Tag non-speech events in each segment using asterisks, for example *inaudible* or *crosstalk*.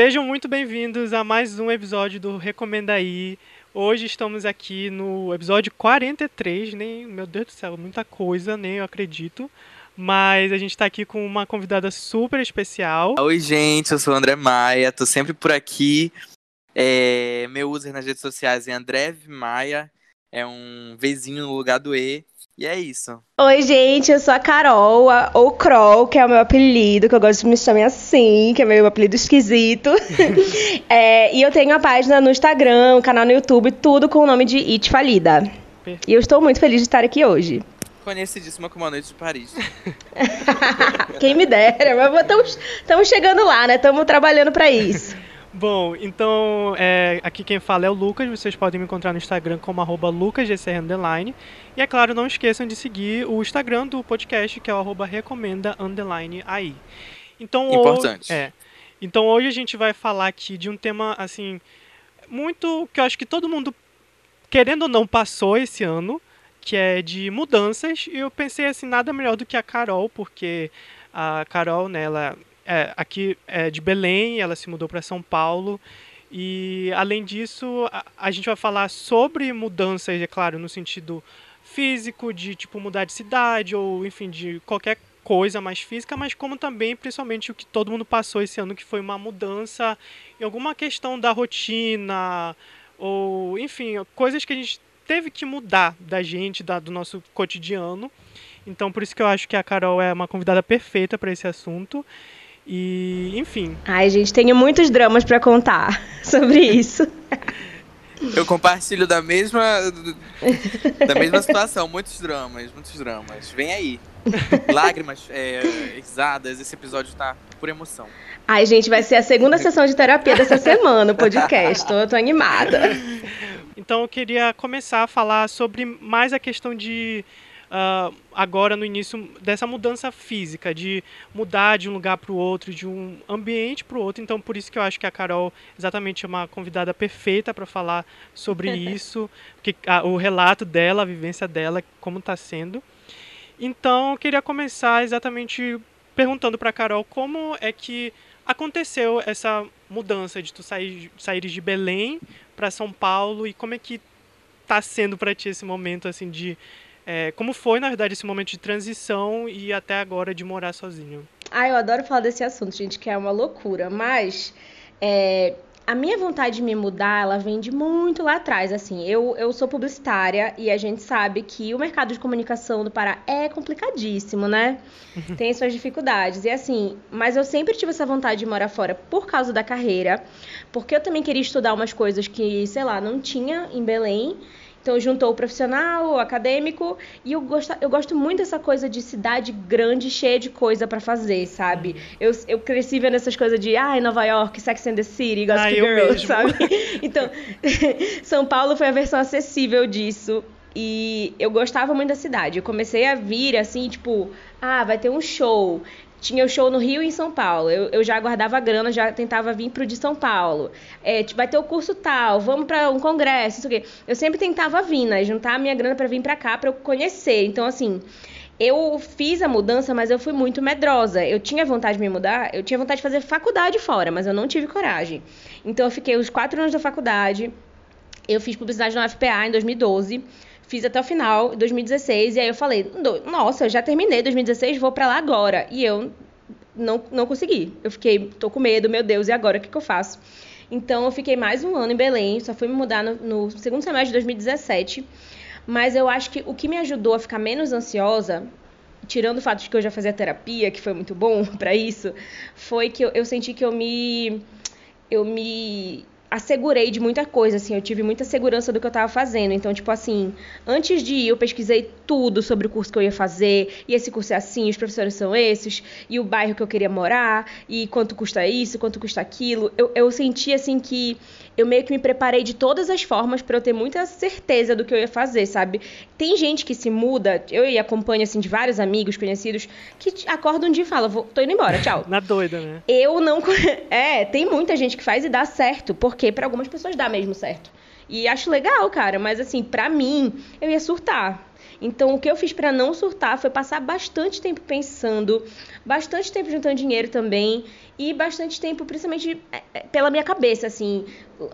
Sejam muito bem-vindos a mais um episódio do Recomenda Aí. Hoje estamos aqui no episódio 43, nem, meu Deus do céu, muita coisa, nem eu acredito. Mas a gente está aqui com uma convidada super especial. Oi, gente, eu sou o André Maia, tô sempre por aqui. É, meu user nas redes sociais é André Maia, é um vizinho no lugar do E. E é isso. Oi, gente, eu sou a Carol, a, ou Kroll, que é o meu apelido, que eu gosto de me chamar assim, que é meu apelido esquisito. *laughs* é, e eu tenho a página no Instagram, um canal no YouTube, tudo com o nome de It Falida. E eu estou muito feliz de estar aqui hoje. Conhecidíssima como a Noite de Paris. *laughs* Quem me dera, mas estamos chegando lá, né? Estamos trabalhando para isso. *laughs* Bom, então é, aqui quem fala é o Lucas. Vocês podem me encontrar no Instagram como arroba lucasgcr underline. E é claro, não esqueçam de seguir o Instagram do podcast, que é o arroba recomenda underline aí. Então, Importante. é, então hoje a gente vai falar aqui de um tema assim muito que eu acho que todo mundo querendo ou não passou esse ano, que é de mudanças. E eu pensei assim nada melhor do que a Carol, porque a Carol, né, ela é, aqui é de Belém, ela se mudou para São Paulo. E além disso, a, a, gente vai falar sobre mudanças, é claro, no sentido físico, de tipo mudar de cidade, ou enfim, de qualquer coisa mais física, mas como também, principalmente, o que todo mundo passou esse ano, que foi uma mudança em alguma questão da rotina, ou enfim, coisas que a gente teve que mudar da gente, da, do nosso cotidiano. Então, por isso que eu acho que a Carol é uma convidada perfeita para esse assunto. E, enfim. Ai, gente, tenho muitos dramas para contar *laughs* sobre isso. Eu compartilho da mesma da mesma situação, muitos dramas, muitos dramas. Vem aí. Lágrimas, é, risadas, esse episódio tá por emoção. Ai, gente, vai ser a segunda sessão de terapia dessa semana, o podcast. Tô, tô animada. Então eu queria começar a falar sobre mais a questão de uh, agora no início dessa mudança física, de mudar de um lugar para o outro, de um ambiente para o outro. Então, por isso que eu acho que a Carol exatamente é uma convidada perfeita para falar sobre *laughs* isso, que, uh, o relato dela, a vivência dela, como está sendo. Então, eu queria começar exatamente perguntando para a Carol como é que aconteceu essa mudança de tu sair, sair de Belém para São Paulo e como é que está sendo para ti esse momento assim de é, como foi, na verdade, esse momento de transição e até agora de morar sozinho? Ah, eu adoro falar desse assunto, gente, que é uma loucura. Mas é, a minha vontade de me mudar, ela vem de muito lá atrás. Assim, eu, eu sou publicitária e a gente sabe que o mercado de comunicação do Pará é complicadíssimo, né? *laughs* Tem suas dificuldades. E assim, mas eu sempre tive essa vontade de morar fora por causa da carreira, porque eu também queria estudar umas coisas que, sei lá, não tinha em Belém. Então juntou o profissional, o acadêmico, e eu gosto, eu gosto muito dessa coisa de cidade grande, cheia de coisa para fazer, sabe? Eu, eu cresci vendo essas coisas de, ai, ah, Nova York, Sex and the City, Gossip ah, Girl, sabe? *laughs* Então, *laughs* São Paulo foi a versão acessível disso. E eu gostava muito da cidade. Eu comecei a vir assim, tipo, ah, vai ter um show tinha o show no Rio e em São Paulo. Eu, eu já guardava grana, já tentava vir pro de São Paulo. É, vai ter o curso tal, vamos para um congresso, isso aqui. Eu sempre tentava vir, né? Juntar a minha grana para vir para cá, para eu conhecer. Então, assim, eu fiz a mudança, mas eu fui muito medrosa. Eu tinha vontade de me mudar, eu tinha vontade de fazer faculdade fora, mas eu não tive coragem. Então, eu fiquei os quatro anos da faculdade. Eu fiz publicidade no FPA em 2012 fiz até o final, 2016, e aí eu falei, nossa, eu já terminei 2016, vou para lá agora. E eu não, não consegui. Eu fiquei, tô com medo, meu Deus, e agora o que, que eu faço? Então eu fiquei mais um ano em Belém, só fui me mudar no, no segundo semestre de 2017. Mas eu acho que o que me ajudou a ficar menos ansiosa tirando o fato de que eu já fazia terapia, que foi muito bom *laughs* para isso, foi que eu, eu, senti que eu me eu me assegurei de muita coisa, assim, eu tive muita segurança do que eu estava fazendo. Então, tipo assim, antes de ir, eu pesquisei tudo sobre o curso que eu ia fazer, e esse curso é assim, os professores são esses, e o bairro que eu queria morar, e quanto custa isso, quanto custa aquilo. Eu, eu senti, assim, que eu meio que me preparei de todas as formas para eu ter muita certeza do que eu ia fazer, sabe? Tem gente que se muda, eu e acompanho, assim, de vários amigos conhecidos, que acordam um dia e falam, Vou, tô indo embora, tchau. *laughs* Na doida, né? Eu não... *laughs* É, tem muita gente que faz e dá certo, porque para algumas pessoas dá mesmo certo. E acho legal, cara, mas assim, pra mim, eu ia surtar. Então, o que eu fiz para não surtar foi passar bastante tempo pensando, bastante tempo juntando dinheiro também e bastante tempo, principalmente é, é, pela minha cabeça, assim,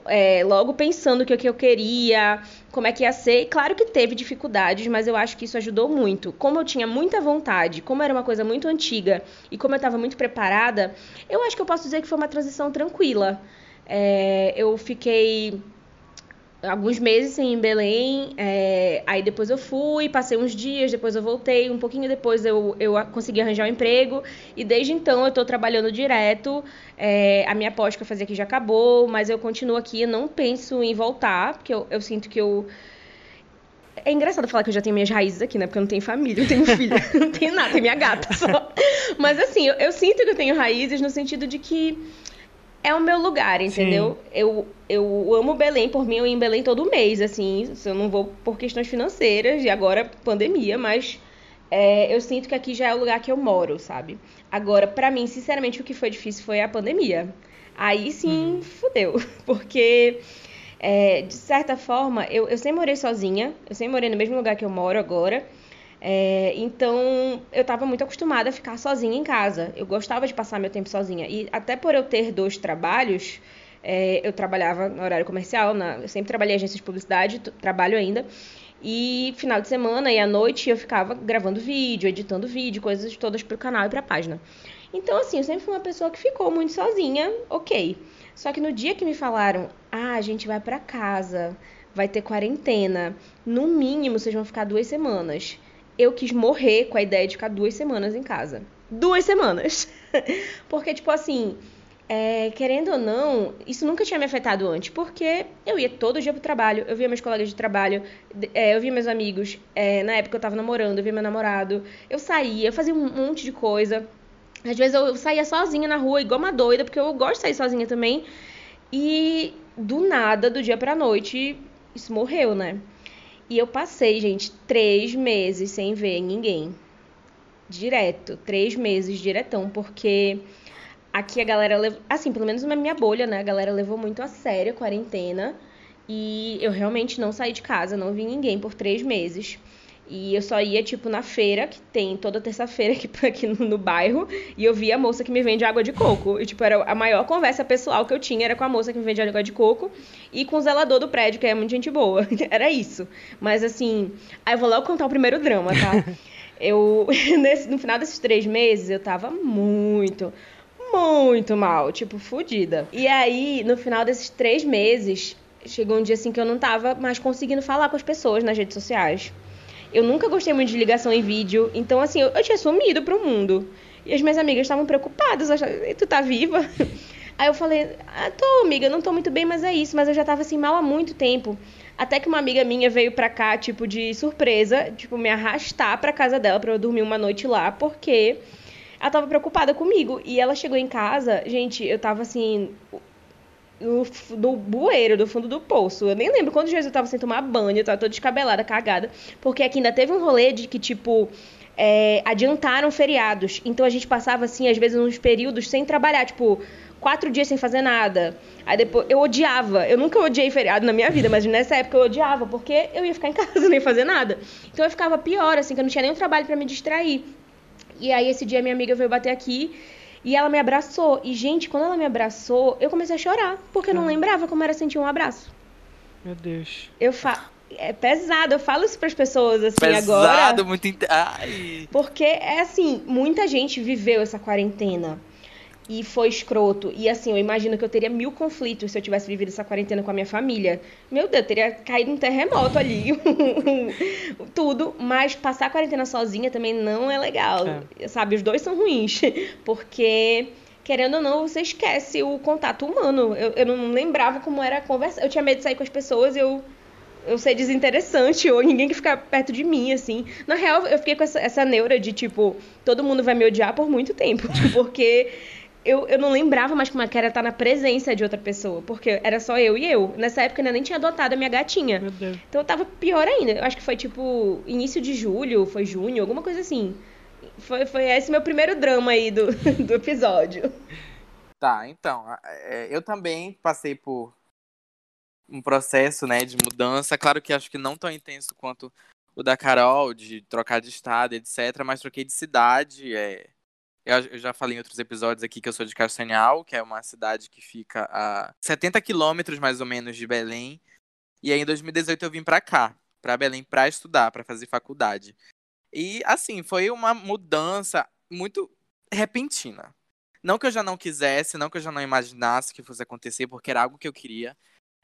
é, logo pensando o que, que eu queria, como é que ia ser. E claro que teve dificuldades, mas eu acho que isso ajudou muito. Como eu tinha muita vontade, como era uma coisa muito antiga e como eu estava muito preparada, eu acho que eu posso dizer que foi uma transição tranquila. É, eu fiquei alguns meses em Belém, é, aí depois eu fui, passei uns dias, depois eu voltei, um pouquinho depois eu, eu consegui arranjar um emprego, e desde então eu estou trabalhando direto, é, a minha pós que eu fazia aqui já acabou, mas eu continuo aqui, eu não penso em voltar, porque eu, eu sinto que eu... É engraçado falar que eu já tenho minhas raízes aqui, né? Porque eu não tenho família, não tenho filha, *laughs* não tenho nada, tenho minha gata só. Mas assim, eu, eu sinto que eu tenho raízes no sentido de que é o meu lugar, entendeu? Eu, eu amo Belém, por mim eu ia em Belém todo mês, assim, eu não vou por questões financeiras e agora pandemia, mas é, eu sinto que aqui já é o lugar que eu moro, sabe? Agora, para mim, sinceramente, o que foi difícil foi a pandemia. Aí sim, hum. fudeu, *laughs* porque é, de certa forma, eu, eu sempre morei sozinha, eu sempre morei no mesmo lugar que eu moro agora. É, então, eu estava muito acostumada a ficar sozinha em casa. Eu gostava de passar meu tempo sozinha. E até por eu ter dois trabalhos, é, eu trabalhava no horário comercial, na, eu sempre trabalhei em agência de publicidade, trabalho ainda. E final de semana e à noite eu ficava gravando vídeo, editando vídeo, coisas todas para o canal e para a página. Então, assim, eu sempre fui uma pessoa que ficou muito sozinha, ok. Só que no dia que me falaram, ah, a gente vai para casa, vai ter quarentena, no mínimo vocês vão ficar duas semanas eu quis morrer com a ideia de ficar duas semanas em casa. Duas semanas! *laughs* porque, tipo assim, é, querendo ou não, isso nunca tinha me afetado antes, porque eu ia todo dia pro trabalho, eu via meus colegas de trabalho, é, eu via meus amigos, é, na época eu tava namorando, eu via meu namorado, eu saía, eu fazia um monte de coisa. Às vezes eu saía sozinha na rua, igual uma doida, porque eu gosto de sair sozinha também. E do nada, do dia pra noite, isso morreu, né? E eu passei, gente, três meses sem ver ninguém. Direto, três meses diretão, porque aqui a galera levou. Assim, pelo menos na minha bolha, né? A galera levou muito a sério a quarentena. E eu realmente não saí de casa, não vi ninguém por três meses. E eu só ia, tipo, na feira, que tem toda terça-feira aqui, *laughs* aqui no, no, bairro, e eu via a moça que me vende água de coco. E, tipo, era a maior conversa pessoal que eu tinha, era com a moça que me vende água de coco e com o zelador do prédio, que é muito gente boa. *laughs* era isso. Mas, assim, aí eu vou logo contar o primeiro drama, tá? *laughs* eu, nesse, no final desses três meses, eu tava muito, muito mal, tipo, fodida. E aí, no final desses três meses, chegou um dia, assim, que eu não tava mais conseguindo falar com as pessoas nas redes sociais. Eu nunca gostei muito de ligação em vídeo, então assim, eu, eu tinha sumido pro mundo. E as minhas amigas estavam preocupadas, achavam, tu tá viva? *laughs* Aí eu falei, ah, tô, amiga, não tô muito bem, mas é isso. Mas eu já tava assim mal há muito tempo. Até que uma amiga minha veio pra cá, tipo, de surpresa, tipo, me arrastar pra casa dela pra eu dormir uma noite lá, porque ela tava preocupada comigo. E ela chegou em casa, gente, eu tava assim, no, do bueiro, do fundo do poço. Eu nem lembro dias eu tava sem tomar banho, eu tava toda descabelada, cagada. Porque aqui ainda teve um rolê de que, tipo, é, adiantaram feriados. Então a gente passava, assim, às vezes, uns períodos sem trabalhar, tipo, quatro dias sem fazer nada. Aí depois eu odiava. Eu nunca odiei feriado na minha vida, mas nessa época eu odiava, porque eu ia ficar em *laughs* casa nem fazer nada. Então eu ficava pior, assim, que eu não tinha nenhum trabalho para me distrair. E aí esse dia minha amiga veio bater aqui e ela me abraçou. E, gente, quando ela me abraçou, eu comecei a chorar. Porque eu não lembrava como era sentir um abraço. Meu Deus. Eu fa... É pesado, eu falo isso para as pessoas assim pesado, agora. Pesado, muito. Ai. Porque é assim, muita gente viveu essa quarentena e foi escroto. E assim, eu imagino que eu teria mil conflitos se eu tivesse vivido essa quarentena com a minha família. Meu Deus, teria caído um terremoto ali. *laughs* Tudo. Mas passar a quarentena sozinha também não é legal. É. Sabe, os dois são ruins. *laughs* Porque, querendo ou não, você esquece o contato humano. Eu, eu não lembrava como era a conversa. Eu tinha medo de sair com as pessoas e eu eu ser desinteressante ou ninguém que ficar perto de mim, assim. Na real, eu fiquei com essa, essa neura de, tipo, todo mundo vai me odiar por muito tempo. *laughs* Porque eu, eu não lembrava mais como é era estar na presença de outra pessoa, porque era só eu e eu. Nessa época eu ainda nem tinha adotado a minha gatinha. Meu Deus. Então eu tava pior ainda. Eu acho que foi tipo início de julho, foi junho, alguma coisa assim. Foi, foi esse meu primeiro drama aí do, *laughs* do episódio. Tá, então, é, eu também passei por um processo, né, de mudança. Claro que acho que não tão intenso quanto o da Carol, de trocar de estado, etc. Mas troquei de cidade. É... Eu já falei em outros episódios aqui que eu sou de Castanhal, que é uma cidade que fica a 70 quilômetros mais ou menos de Belém. E aí em 2018 eu vim para cá, para Belém, para estudar, para fazer faculdade. E assim, foi uma mudança muito repentina. Não que eu já não quisesse, não que eu já não imaginasse que fosse acontecer, porque era algo que eu queria.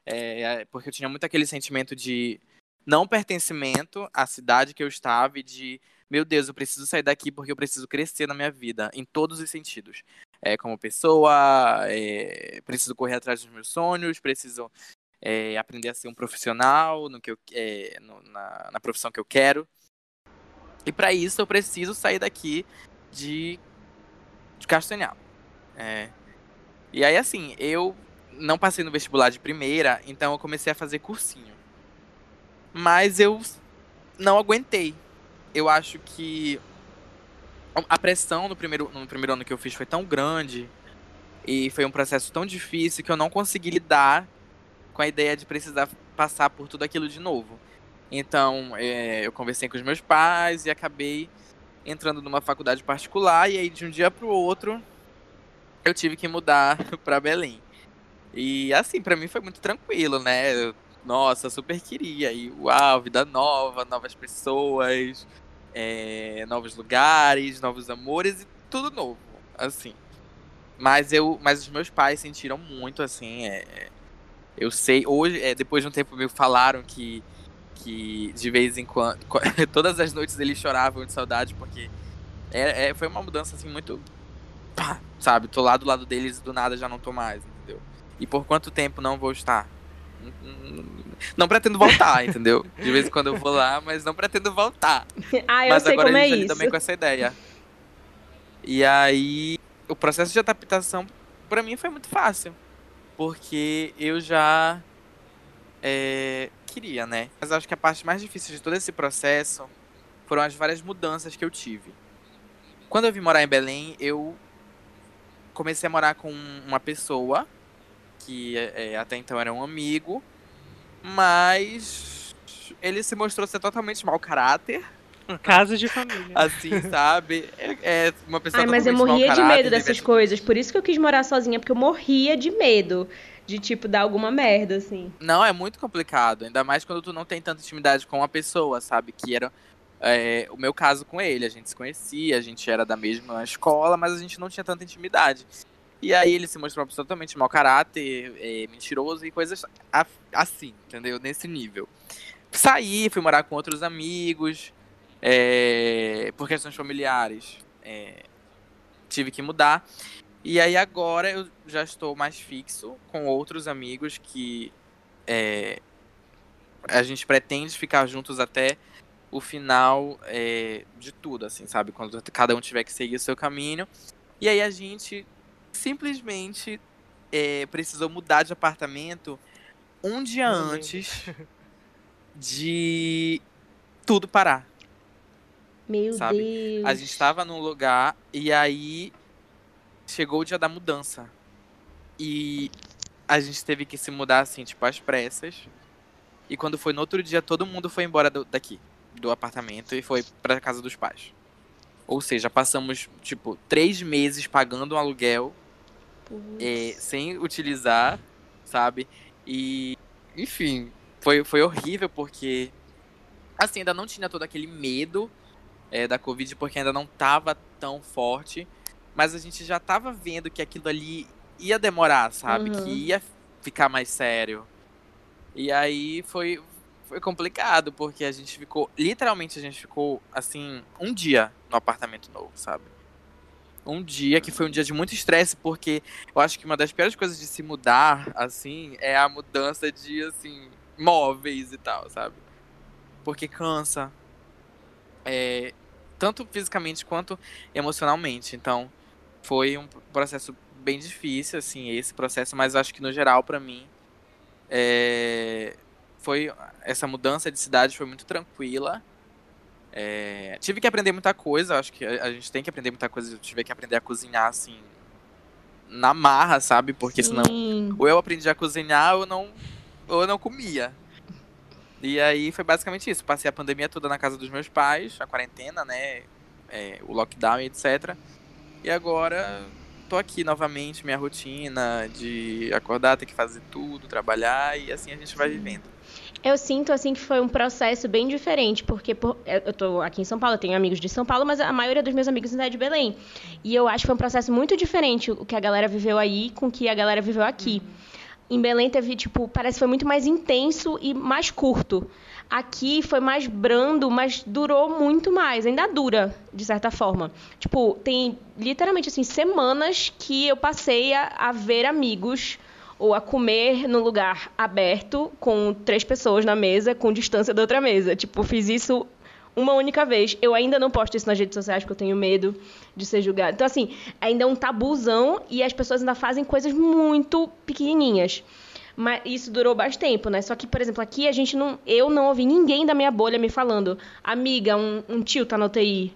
É, porque eu tinha muito aquele sentimento de não pertencimento à cidade que eu estava e de, meu Deus, eu preciso sair daqui porque eu preciso crescer na minha vida, em todos os sentidos. É, como pessoa, é, preciso correr atrás dos meus sonhos, preciso é, aprender a ser um profissional no que eu, é, no, na, na profissão que eu quero. E para isso eu preciso sair daqui de, de Castanhal. É. E aí, assim, eu não passei no vestibular de primeira, então eu comecei a fazer cursinho. Mas eu não aguentei. Eu acho que a pressão no primeiro, no primeiro ano que eu fiz foi tão grande e foi um processo tão difícil que eu não consegui lidar com a ideia de precisar passar por tudo aquilo de novo. Então, é, eu conversei com os meus pais e acabei entrando numa faculdade particular e aí de um dia para o outro eu tive que mudar *laughs* para Belém. E assim, para mim foi muito tranquilo, né? Eu nossa, super queria. E uau, vida nova, novas pessoas, é, novos lugares, novos amores e tudo novo, assim. Mas eu, mas os meus pais sentiram muito, assim. É, eu sei, hoje, é, depois de um tempo me falaram que, que de vez em quando, *laughs* todas as noites eles choravam de saudade porque é, é, foi uma mudança assim muito, pá, sabe? Tô lá do lado deles e do nada já não tô mais, entendeu? E por quanto tempo não vou estar? Não pretendo voltar, entendeu? De vez em quando eu vou lá, mas não pretendo voltar. *laughs* Ah, eu mas sei agora como a é gente isso. também com essa ideia. E aí, o processo de adaptação para mim foi muito fácil, porque eu já é, queria, né? Mas acho que a parte mais difícil de todo esse processo foram as várias mudanças que eu tive. Quando eu vim morar em Belém, eu comecei a morar com uma pessoa que é, até então era um amigo, mas ele se mostrou ser totalmente mau caráter. Casos de família. Assim, sabe? É, é uma pessoa Ai, mas eu morria mau de caráter, medo dessas devia- coisas. Por isso que eu quis morar sozinha, porque eu morria de medo de, tipo, dar alguma merda, assim. Não, é muito complicado. Ainda mais quando tu não tem tanta intimidade com uma pessoa, sabe? Que era é, o meu caso com ele. A gente se conhecia, a gente era da mesma escola, mas a gente não tinha tanta intimidade. E aí ele se mostrou totalmente mau caráter, é, mentiroso e coisas assim, entendeu? Nesse nível. Saí, fui morar com outros amigos, é, por questões familiares. é, tive que mudar. E aí agora eu já estou mais fixo com outros amigos que é, a gente pretende ficar juntos até o final é, de tudo, assim, sabe? Quando cada um tiver que seguir o seu caminho. E aí a gente simplesmente é, precisou mudar de apartamento um dia Deus. antes de tudo parar. Meu Sabe? Deus. A gente tava num lugar e aí chegou o dia da mudança. E a gente teve que se mudar assim, tipo, às pressas. E quando foi no outro dia, todo mundo foi embora do- daqui, do apartamento, e foi pra casa dos pais. Ou seja, passamos, tipo, três meses pagando um aluguel. É, sem utilizar, sabe? E, enfim, foi, foi horrível porque, assim, ainda não tinha todo aquele medo é, da Covid, porque ainda não tava tão forte, mas a gente já tava vendo que aquilo ali ia demorar, sabe? Uhum. Que ia ficar mais sério. E aí foi, foi complicado, porque a gente ficou, literalmente a gente ficou, assim, um dia no apartamento novo, sabe? Um dia que foi um dia de muito estresse, porque eu acho que uma das piores coisas de se mudar, assim, é a mudança de, assim, móveis e tal, sabe? Porque cansa. É, tanto fisicamente quanto emocionalmente. Então, foi um processo bem difícil, assim, esse processo, mas acho que no geral, pra mim, é, foi essa mudança de cidade foi muito tranquila. É, tive que aprender muita coisa, acho que a, a gente tem que aprender muita coisa. Eu tive que aprender a cozinhar, assim, na marra, sabe? Porque senão Sim. ou eu aprendi a cozinhar ou não, ou eu não comia. E aí foi basicamente isso. Passei a pandemia toda na casa dos meus pais, a quarentena, né? É, o lockdown e etc. E agora tô aqui novamente, minha rotina de acordar, ter que fazer tudo, trabalhar e assim a gente vai vivendo. Eu sinto assim que foi um processo bem diferente, porque por, eu tô aqui em São Paulo, tenho amigos de São Paulo, mas a maioria dos meus amigos é de Belém. E eu acho que foi um processo muito diferente o que a galera viveu aí com o que a galera viveu aqui. Uhum. Em Belém teve, tipo, parece que foi muito mais intenso e mais curto. Aqui foi mais brando, mas durou muito mais. Ainda dura, de certa forma. Tipo, tem literalmente, assim, semanas que eu passei a, a ver amigos ou a comer no lugar aberto com três pessoas na mesa com distância da outra mesa. Tipo, fiz isso uma única vez. Eu ainda não posto isso nas redes sociais porque eu tenho medo de ser julgado. Então, assim, ainda é um tabuzão e as pessoas ainda fazem coisas muito pequenininhas. Mas isso durou bastante tempo, né? Só que, por exemplo, aqui a gente não. Eu não ouvi ninguém da minha bolha me falando, amiga, um, um tio tá na UTI,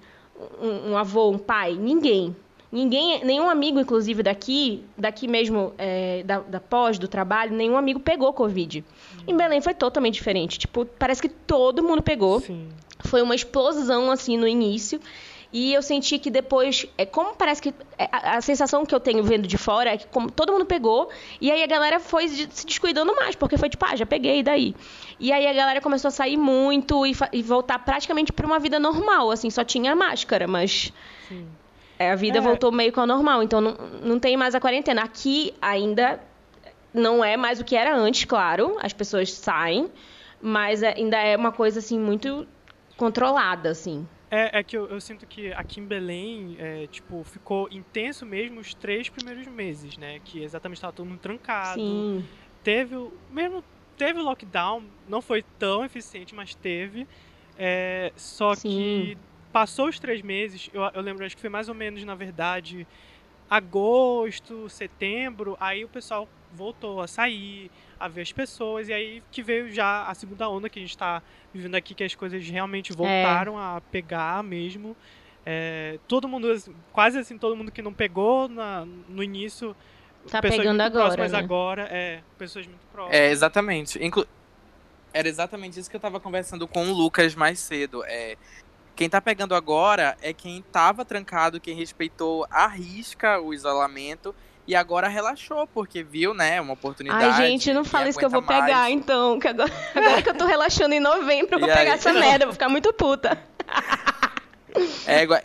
um, um avô, um pai. Ninguém. Ninguém, nenhum amigo, inclusive, daqui, daqui mesmo, é, da, da pós, do trabalho, nenhum amigo pegou Covid. Em Belém foi totalmente diferente. Tipo, parece que todo mundo pegou. Sim. Foi uma explosão, assim, no início. E eu senti que depois, é como parece que é, a, a, sensação que eu tenho vendo de fora é que como todo mundo pegou e aí a galera foi se descuidando mais, porque foi tipo, ah, já peguei daí. E aí a galera começou a sair muito e, e voltar praticamente para uma vida normal, assim, só tinha máscara, mas Sim. É, a vida é. voltou meio que ao normal, então não, não tem mais a quarentena. Aqui ainda não é mais o que era antes, claro, as pessoas saem, mas ainda é uma coisa assim muito controlada, assim. É, é que eu, eu, sinto que aqui em Belém, é, tipo, ficou intenso mesmo os três primeiros meses, né? Que exatamente estava todo mundo trancado. Sim. Teve o. Mesmo teve o lockdown, não foi tão eficiente, mas teve. É, só Sim. que passou os três meses, eu, eu lembro, acho que foi mais ou menos, na verdade, agosto, setembro, aí o pessoal voltou a sair, a ver as pessoas, e aí que veio já a segunda onda que a gente está vivendo aqui, que as coisas realmente é. voltaram é. a pegar mesmo. É, todo mundo, quase assim, todo mundo que não pegou na, no início. Tá pegando agora. Mas né? agora, é, pessoas muito próximas. É, exatamente. Inclu Era exatamente isso que eu estava conversando com o Lucas mais cedo. É, quem tá pegando agora é quem tava trancado, quem respeitou a risca o isolamento e agora relaxou, porque viu, né, uma oportunidade. Ai, gente, não fala isso que eu vou mais. pegar, então. Que agora, agora que eu tô relaxando em novembro, eu *laughs* vou e pegar aí? essa merda, vou ficar muito puta. *laughs* É, igual.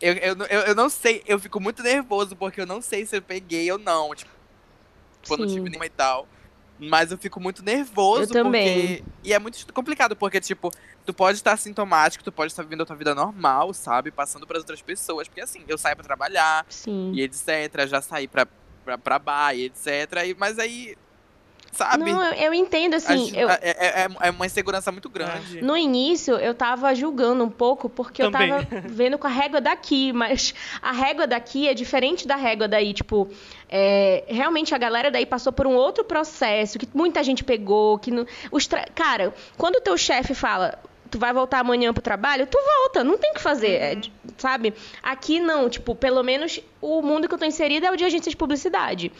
Eu, eu, eu, eu, não sei, eu fico muito nervoso porque eu não sei se eu peguei ou não. Tipo, quando tive nenhuma e tal. Mas eu fico muito nervoso. Eu também. Porque... E é muito complicado, porque, tipo, tu pode estar sintomático, tu pode estar vivendo a tua vida normal, sabe? Passando para outras pessoas. Porque, assim, eu saio para trabalhar Sim. e etc. Já saí pra, pra, pra bar e etc. E, mas aí sabe? Não, eu entendo, assim. eu... É, é, é, uma insegurança muito grande. No início, eu tava julgando um pouco, porque Também. eu tava *laughs* vendo com a régua daqui, mas a régua daqui é diferente da régua daí. Tipo, é, realmente a galera daí passou por um outro processo, que muita gente pegou, que. No, os tra... Cara, quando o teu chefe fala. Tu vai voltar amanhã pro trabalho? Tu volta, não tem o que fazer, é, uhum. sabe? Aqui não, tipo, pelo menos o mundo que eu tô inserida é o de agência de publicidade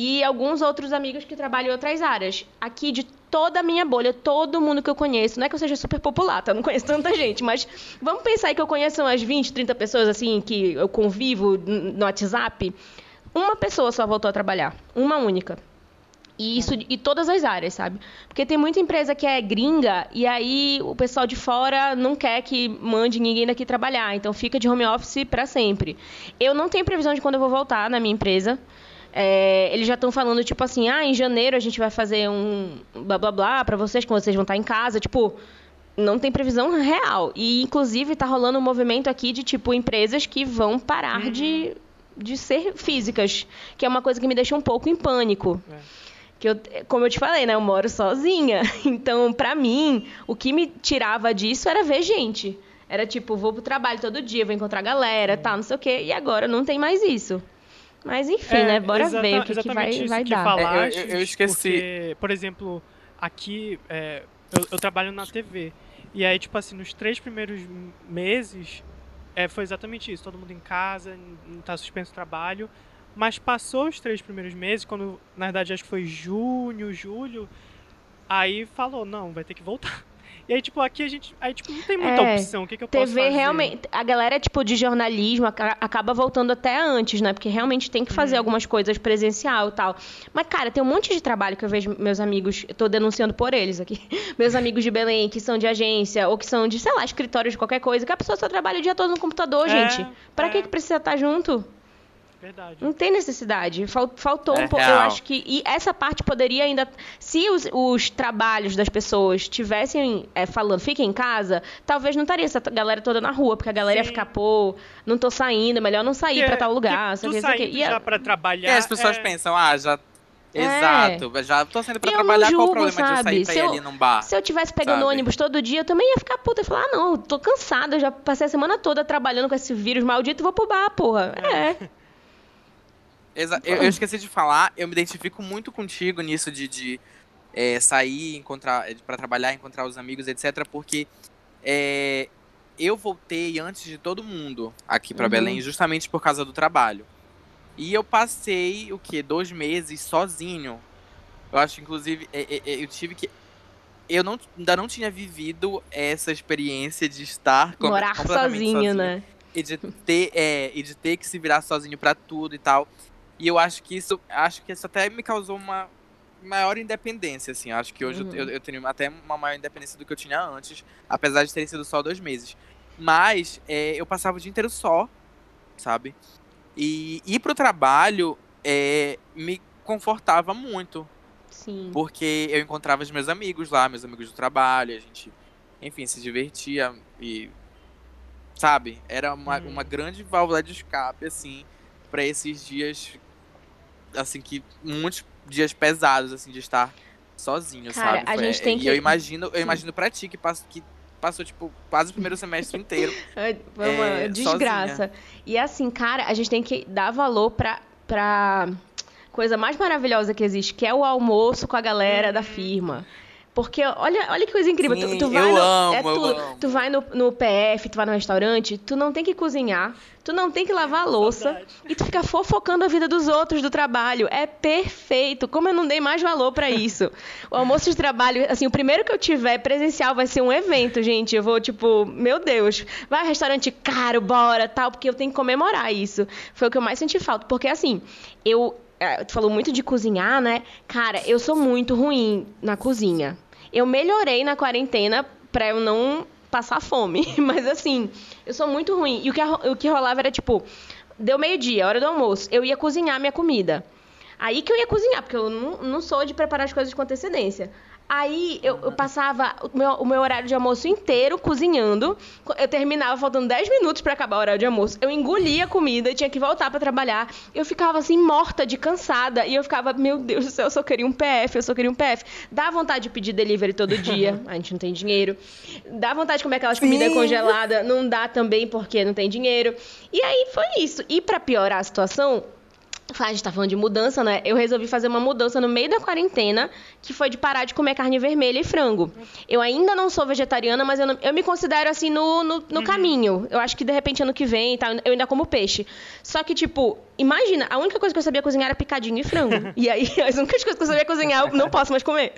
e alguns outros amigos que trabalham em outras áreas. Aqui de toda a minha bolha, todo mundo que eu conheço, não é que eu seja super popular, tá? Eu não conheço tanta gente, mas vamos pensar que eu conheço umas 20, 30 pessoas assim que eu convivo no WhatsApp. Uma pessoa só voltou a trabalhar, uma única. E isso e todas as áreas, sabe? Porque tem muita empresa que é gringa e aí o pessoal de fora não quer que mande ninguém daqui trabalhar, então fica de home office para sempre. Eu não tenho previsão de quando eu vou voltar na minha empresa. É, eles já estão falando, tipo assim, ah, em janeiro a gente vai fazer um blá blá blá pra vocês, que vocês vão estar em casa. Tipo, não tem previsão real. E, inclusive, tá rolando um movimento aqui de, tipo, empresas que vão parar uhum. de, de ser físicas. Que é uma coisa que me deixa um pouco em pânico. É. Que eu, como eu te falei, né? Eu moro sozinha. *laughs* Então, pra mim, o que me tirava disso era ver gente. Era tipo, vou pro trabalho todo dia, vou encontrar galera, uhum. tá, não sei o quê. E agora não tem mais isso. Mas enfim, é, né? Bora ver o que, que vai, vai que dar. Falaste, é, eu, eu, esqueci. Porque, por exemplo, aqui é, eu, eu, trabalho na TV. E aí, tipo assim, nos três primeiros meses é, foi exatamente isso. Todo mundo em casa, não tá suspenso o trabalho. Mas passou os três primeiros meses, quando na verdade acho que foi junho, julho, Aí falou, não, vai ter que voltar. E aí, tipo, aqui a gente. Aí, tipo, não tem muita É, opção. O que, que eu posso TV fazer? realmente. A galera, tipo, de jornalismo aca- acaba voltando até antes, né? Porque realmente tem que fazer Uhum. algumas coisas presencial e tal. Mas, cara, tem um monte de trabalho que eu vejo meus amigos. Eu tô denunciando por eles aqui. *laughs* Meus amigos de Belém, que são de agência, ou que são de, sei lá, escritório de qualquer coisa, que a pessoa só trabalha o dia todo no computador, É, gente. Pra é. que, que precisa estar junto? Verdade. Não tem necessidade. Fal- Faltou É um pouco. Eu acho que. E essa parte poderia ainda. Se os, os trabalhos das pessoas estivessem é, falando, fiquem em casa, talvez não estaria essa galera toda na rua, porque a galera ia Sim. ficar, pô, não tô saindo, melhor não sair pra tal lugar. Sei o tu que, sei E já pra trabalhar. E as pessoas é... pensam, ah, já. Exato, já tô saindo pra eu trabalhar, qual o julgo, problema de eu sabe? sair pra Se ir eu- ali num bar? Se eu tivesse pegando Sabe? ônibus todo dia, eu também ia ficar puta e falar, ah, não, tô cansada, eu já passei a semana toda trabalhando com esse vírus maldito e vou pro bar, porra. É. *laughs* Exa- eu, eu esqueci de falar, eu me identifico muito contigo nisso de, de é, sair, encontrar, para trabalhar, encontrar os amigos, etc. Porque é, eu voltei antes de todo mundo aqui pra Uhum. Belém, justamente por causa do trabalho. E eu passei o quê? Dois meses sozinho. Eu acho, inclusive, é, é, é, eu tive que. Eu não, ainda não tinha vivido essa experiência de estar com- Morar completamente sozinho, né? e de ter é, e de ter que se virar sozinho pra tudo e tal. E eu acho que isso acho que isso até me causou uma maior independência assim. Eu acho que hoje eu- Uhum. eu, eu tenho até uma maior independência do que eu tinha antes, apesar de terem sido só dois meses. Mas é, eu passava o dia inteiro só, sabe? E ir pro trabalho é, me confortava muito. Sim. Porque eu encontrava os meus amigos lá, meus amigos do trabalho, a gente, enfim, se divertia e. Sabe? Era uma, Uhum. uma grande válvula de escape, assim, pra esses dias. Assim, que. Muitos dias pesados, assim, de estar sozinho, Cara, sabe? a Foi- gente tem e que- eu imagino, eu Sim. imagino pra ti que, pass, que passou, tipo, quase o primeiro semestre *laughs* inteiro. É uma É, desgraça. E assim, cara, a gente tem que dar valor pra, pra coisa mais maravilhosa que existe, que é o almoço com a galera da firma. Porque olha, olha que coisa incrível. Sim, tu, tu vai eu no, amo, é eu tudo. amo. Tu vai no, no PF, tu vai no restaurante, tu não tem que cozinhar, tu não tem que lavar a louça Saudade. e tu fica fofocando a vida dos outros do trabalho. É perfeito. Como eu não dei mais valor pra isso. O almoço de trabalho, assim, o primeiro que eu tiver presencial vai ser um evento, gente. Eu vou, tipo, meu Deus, vai ao restaurante caro, bora, tal, porque eu tenho que comemorar isso. Foi o que eu mais senti falta. Porque, assim, eu. é, Tu falou muito de cozinhar, né? Cara, eu sou muito ruim na cozinha. Eu melhorei na quarentena pra eu não passar fome. *laughs* Mas assim, eu sou muito ruim. E o que, o que rolava era tipo, deu meio-dia, hora do almoço, eu ia cozinhar minha comida. Aí que eu ia cozinhar, porque eu não, não sou de preparar as coisas com antecedência. Aí eu, eu passava o meu, o meu horário de almoço inteiro cozinhando. Eu terminava faltando 10 minutos pra acabar o horário de almoço. Eu engolia a comida e tinha que voltar pra trabalhar. Eu ficava assim, morta de cansada. E eu ficava, meu Deus do céu, eu só queria um PF, eu só queria um PF. Dá vontade de pedir delivery todo dia. *laughs* A gente não tem dinheiro. Dá vontade de comer aquelas comidas congeladas. Não dá também porque não tem dinheiro. E aí foi isso. E pra piorar a situação, a gente tá falando de mudança, né? Eu resolvi fazer uma mudança no meio da quarentena, que foi de parar de comer carne vermelha e frango. Eu ainda não sou vegetariana, mas eu, não- eu me considero assim no, no, no caminho. Eu acho que de repente ano que vem e tal, eu ainda como peixe. Só que, tipo, imagina, a única coisa que eu sabia cozinhar era picadinho e frango. *laughs* e aí, as únicas coisas que eu sabia cozinhar, eu não posso mais comer.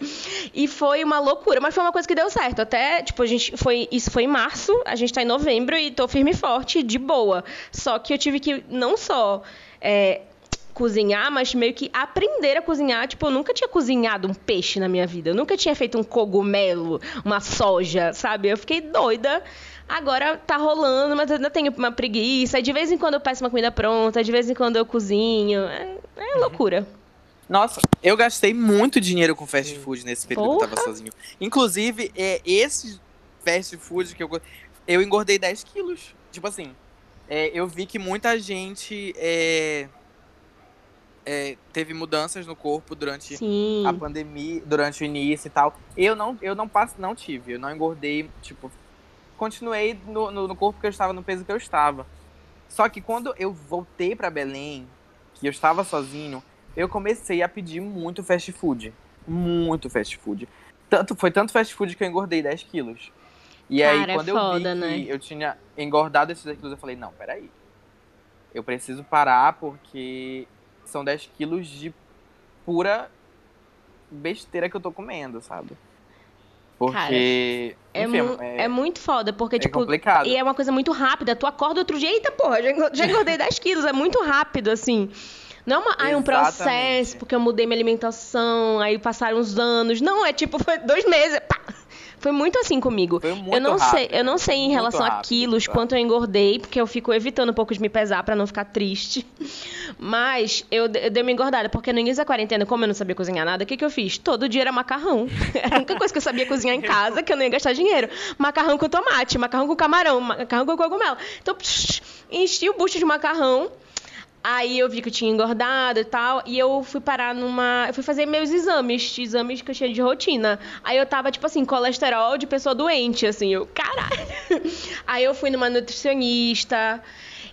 E foi uma loucura, mas foi uma coisa que deu certo. Até, tipo, a gente foi. Isso foi em março, a gente tá em novembro e tô firme e forte, de boa. Só que eu tive que não só. é, cozinhar, mas meio que aprender a cozinhar. Tipo, eu nunca tinha cozinhado um peixe na minha vida. Eu nunca tinha feito um cogumelo, uma soja, sabe? Eu fiquei doida. Agora tá rolando, mas eu ainda tenho uma preguiça. De vez em quando eu peço uma comida pronta, de vez em quando eu cozinho. É, é loucura. Nossa, eu gastei muito dinheiro com fast food nesse período que eu tava Porra. sozinho. Inclusive, é, esse fast food que eu. Eu engordei 10 quilos. Tipo assim, é, eu vi que muita gente é, é, teve mudanças no corpo durante Sim. a pandemia, durante o início e tal. Eu não, eu não passo, não tive, eu não engordei, tipo, continuei no, no, no corpo que eu estava, no peso que eu estava. Só que quando eu voltei pra Belém, que eu estava sozinho, eu comecei a pedir muito fast food. Muito fast food. Tanto, foi tanto fast food que eu engordei 10 quilos. E aí, Cara, é quando eu vi foda, que né? eu tinha engordado esses 10 quilos, eu falei, não, peraí. Eu preciso parar porque são 10 quilos de pura besteira que eu tô comendo, sabe? Porque. Cara, enfim, é, mu é, é, muito foda, porque, é tipo. Complicado. E é uma coisa muito rápida. Tu acorda outro dia, eita porra, já engordei 10 quilos. É muito rápido, assim. Não é uma, ai, um processo, porque eu mudei minha alimentação, aí passaram uns anos. Não, é tipo, foi dois meses. Pá. Foi muito assim comigo. Foi muito eu não rápido, sei, eu não sei em relação rápido, a quilos quanto eu engordei, porque eu fico evitando um pouco de me pesar para não ficar triste. Mas eu, eu dei uma engordada, porque no início da quarentena, como eu não sabia cozinhar nada, o que, que eu fiz? Todo dia era macarrão. Era *laughs* a única coisa que eu sabia cozinhar em casa, que eu não ia gastar dinheiro. Macarrão com tomate, macarrão com camarão, macarrão com cogumelo. Então, psh, enchi o bucho de macarrão Aí eu vi que eu tinha engordado e tal, e eu fui parar numa. Eu fui fazer meus exames, exames que eu tinha de rotina. Aí eu tava, tipo assim, colesterol de pessoa doente, assim, eu, caralho. *laughs* Aí eu fui numa nutricionista.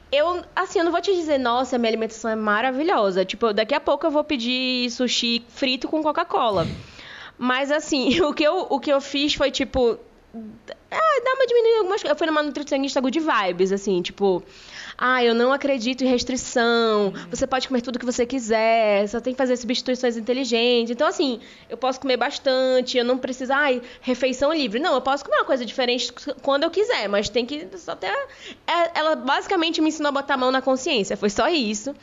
Eu, assim, eu não vou te dizer, nossa, minha alimentação é maravilhosa. Tipo, daqui a pouco eu vou pedir sushi frito com Coca-Cola. Mas, assim, *laughs* o que, eu, o que eu fiz foi, tipo. Ah, dá uma diminuída algumas coisas. Eu fui numa nutricionista good vibes, assim, tipo ah, eu não acredito em restrição, você pode comer tudo que você quiser, só tem que fazer substituições inteligentes. Então, assim, eu posso comer bastante, eu não preciso, ai, refeição livre. Não, eu posso comer uma coisa diferente quando eu quiser, mas tem que só ter. É, ela basicamente me ensinou a botar a mão na consciência, foi só isso.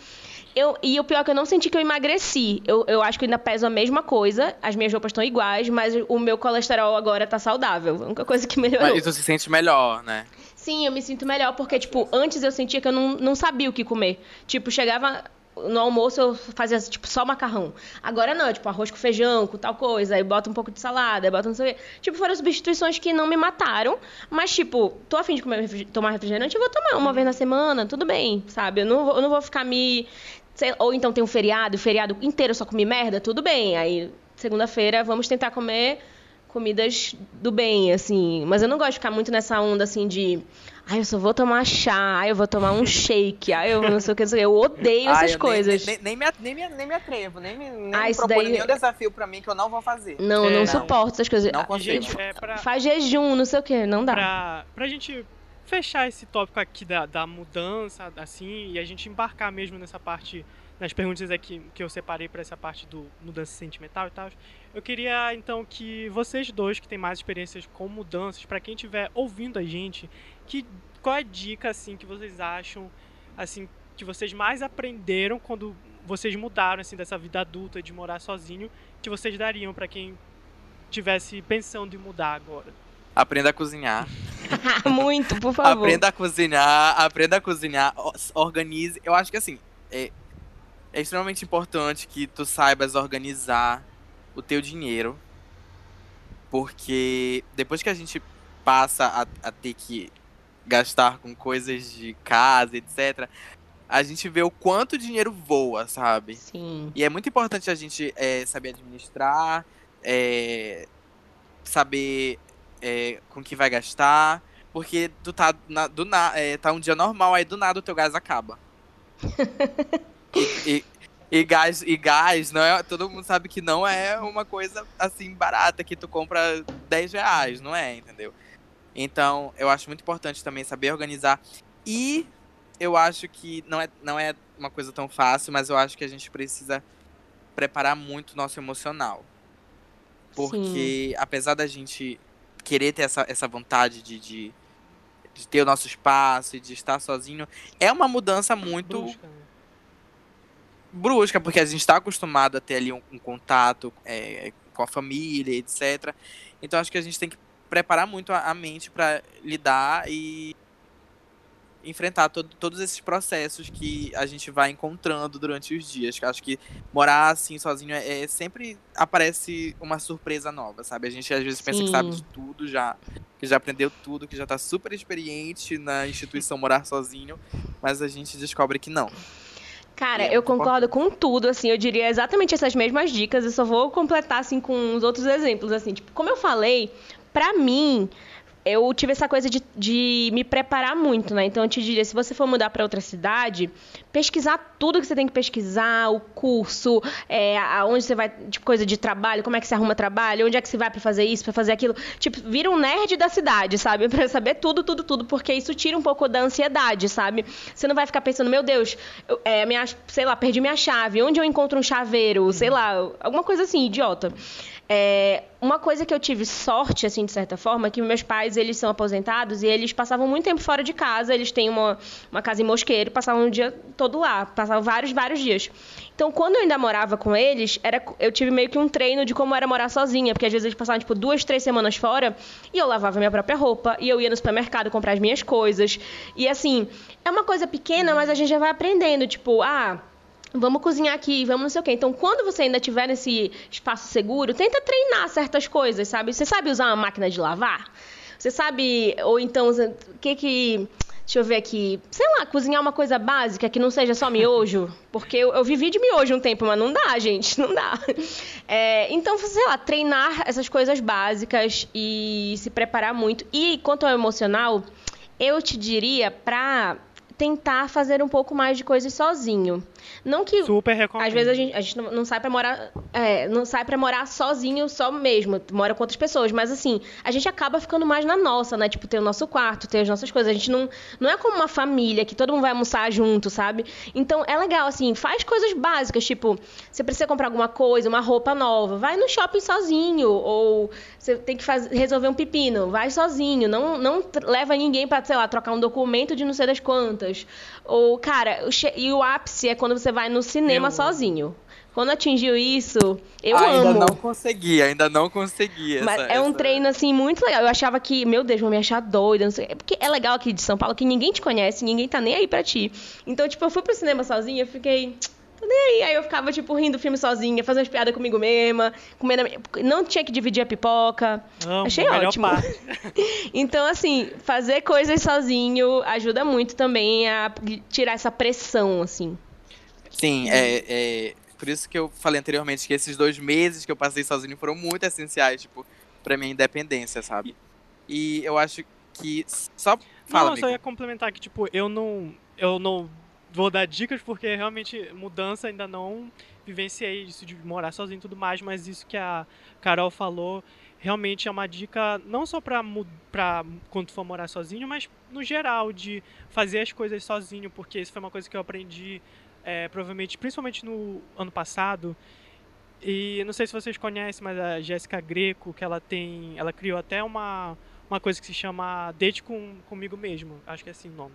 Eu, e o pior é que eu não senti que eu emagreci. Eu, eu acho que ainda peso a mesma coisa, as minhas roupas estão iguais, mas o meu colesterol agora tá saudável. A única coisa que melhorou. Mas tu se sente melhor, né? Sim, eu me sinto melhor, porque, tipo, antes eu sentia que eu não, não sabia o que comer. Tipo, chegava no almoço eu fazia, tipo, só macarrão. Agora não, tipo, arroz com feijão, com tal coisa, aí bota um pouco de salada, bota não sei o quê. Tipo, foram substituições que não me mataram, mas, tipo, tô afim de comer, tomar refrigerante, eu vou tomar uma vez na semana, tudo bem, sabe? Eu não, eu não vou ficar me... Sei, ou então tem um feriado, o feriado inteiro eu só comi merda, tudo bem. Aí, segunda-feira, vamos tentar comer comidas do bem, assim. Mas eu não gosto de ficar muito nessa onda, assim, de... Ai, eu só vou tomar chá, ai, eu vou tomar um shake, ai, eu não sei o que, eu odeio essas eu coisas. Nem, nem, nem, me, nem, me, nem me atrevo, nem me, nem ai, me proponho daí... nenhum desafio pra mim que eu não vou fazer. Não, é, não, não suporto essas coisas. Não consigo. Gente, é pra... Faz jejum, não sei o que, não dá. Pra, pra gente fechar esse tópico aqui da, da mudança, assim, e a gente embarcar mesmo nessa parte nas perguntas aqui que eu separei para essa parte do mudança sentimental e tal. Eu queria então que vocês dois que têm mais experiências com mudanças, para quem estiver ouvindo a gente, que qual é a dica assim que vocês acham assim que vocês mais aprenderam quando vocês mudaram assim dessa vida adulta de morar sozinho, que vocês dariam para quem tivesse pensando em mudar agora? Aprenda a cozinhar. *laughs* Muito, por *laughs* favor. Aprenda a cozinhar, aprenda a cozinhar, organize. Eu acho que assim, é, é extremamente importante que tu saibas organizar o teu dinheiro. Porque depois que a gente passa a, a ter que gastar com coisas de casa, etc., a gente vê o quanto dinheiro voa, sabe? Sim. E é muito importante a gente é, saber administrar, é, saber é, com que vai gastar, porque tu tá, na, do na, é, tá um dia normal, aí do nada o teu gás acaba. *laughs* E, e, gás, e gás, não é, todo mundo sabe que não é uma coisa assim barata que tu compra 10 reais, não é, entendeu? Então, eu acho muito importante também saber organizar. E eu acho que não é, não é uma coisa tão fácil, mas eu acho que a gente precisa preparar muito o nosso emocional. Porque, Sim. apesar da gente querer ter essa, essa vontade de, de, de, ter o nosso espaço e de estar sozinho, é uma mudança muito. Brusca, né? Brusca, porque a gente está acostumado a ter ali um, um contato é, com a família, etc. Então acho que a gente tem que preparar muito a, a mente para lidar e enfrentar todo, todos esses processos que a gente vai encontrando durante os dias. Acho que morar assim sozinho é, é, sempre aparece uma surpresa nova, sabe? A gente às vezes pensa Sim. que sabe de tudo já, que já aprendeu tudo, que já tá super experiente na instituição morar sozinho, mas a gente descobre que não. Cara, eu concordo com tudo, assim, eu diria exatamente essas mesmas dicas, eu só vou completar, assim, com uns outros exemplos, assim, tipo, como eu falei, pra mim, eu tive essa coisa de, de me preparar muito, né? Então eu te diria, se você for mudar para outra cidade, pesquisar tudo que você tem que pesquisar, o curso, é, aonde você vai, tipo, coisa de trabalho, como é que você arruma trabalho, onde é que você vai para fazer isso, para fazer aquilo. Tipo, vira um nerd da cidade, sabe? *laughs* Para saber tudo, tudo, tudo, porque isso tira um pouco da ansiedade, sabe? Você não vai ficar pensando, meu Deus, eu, é, minha, sei lá, perdi minha chave, onde eu encontro um chaveiro, sei lá, alguma coisa assim, idiota. É, uma coisa que eu tive sorte, assim, de certa forma, é que meus pais, eles são aposentados e eles passavam muito tempo fora de casa, eles têm uma, uma casa em Mosqueiro, passavam o dia todo lá, passavam vários, vários dias. Então, quando eu ainda morava com eles, era, eu tive meio que um treino de como era morar sozinha, porque às vezes eles passavam, tipo, duas, três semanas fora e eu lavava minha própria roupa, e eu ia no supermercado comprar as minhas coisas. E, assim, é uma coisa pequena, mas a gente já vai aprendendo, tipo, ah vamos cozinhar aqui, vamos não sei o quê. Então, quando você ainda tiver nesse espaço seguro, tenta treinar certas coisas, sabe? Você sabe usar uma máquina de lavar? Você sabe, ou então, o que que... Deixa eu ver aqui. Sei lá, cozinhar uma coisa básica que não seja só miojo. Porque eu, eu vivi de miojo um tempo, mas não dá, gente. Não dá. É, então, sei lá, treinar essas coisas básicas e se preparar muito. E quanto ao emocional, eu te diria pra tentar fazer um pouco mais de coisas sozinho. Não que Super recomendo. às vezes a gente, a gente não, sai para morar, é, não sai para morar sozinho só mesmo, mora com outras pessoas, mas assim, a gente acaba ficando mais na nossa, né? Tipo, ter o nosso quarto, ter as nossas coisas. A gente não não é como uma família que todo mundo vai almoçar junto, sabe? Então é legal assim, faz coisas básicas, tipo, você precisa comprar alguma coisa, uma roupa nova, vai no shopping sozinho ou você tem que fazer, resolver um pepino, vai sozinho, não não leva ninguém para, sei lá, trocar um documento de não sei das quantas. Ou, cara, e o ápice é quando você vai no cinema eu... sozinho. Quando atingiu isso, eu ah, amo. Ainda não consegui, ainda não consegui. Mas é um treino, assim, muito legal. Eu achava que, meu Deus, vão me achar doida. Não sei. Porque é legal aqui de São Paulo que ninguém te conhece, ninguém tá nem aí pra ti. Então, tipo, eu fui pro cinema sozinha, fiquei. Tô nem aí. Aí eu ficava, tipo, rindo do filme sozinha, fazendo umas piadas comigo mesma, comendo. Não tinha que dividir a pipoca. Amo, Achei ótimo. *laughs* então, assim, fazer coisas sozinho ajuda muito também a tirar essa pressão, assim. Sim, é, é, por isso que eu falei anteriormente que esses dois meses que eu passei sozinho foram muito essenciais, tipo, pra minha independência, sabe? E eu acho que só fala, Não, só ia complementar que tipo, eu não eu não vou dar dicas porque realmente mudança ainda não vivenciei isso de morar sozinho e tudo mais, mas isso que a Carol falou realmente é uma dica não só para quando for morar sozinho, mas no geral de fazer as coisas sozinho, porque isso foi uma coisa que eu aprendi é, provavelmente, principalmente no ano passado. E não sei se vocês conhecem, mas a Jéssica Greco, que ela tem, ela criou até uma, uma coisa que se chama Date com, comigo mesmo, acho que é assim o nome.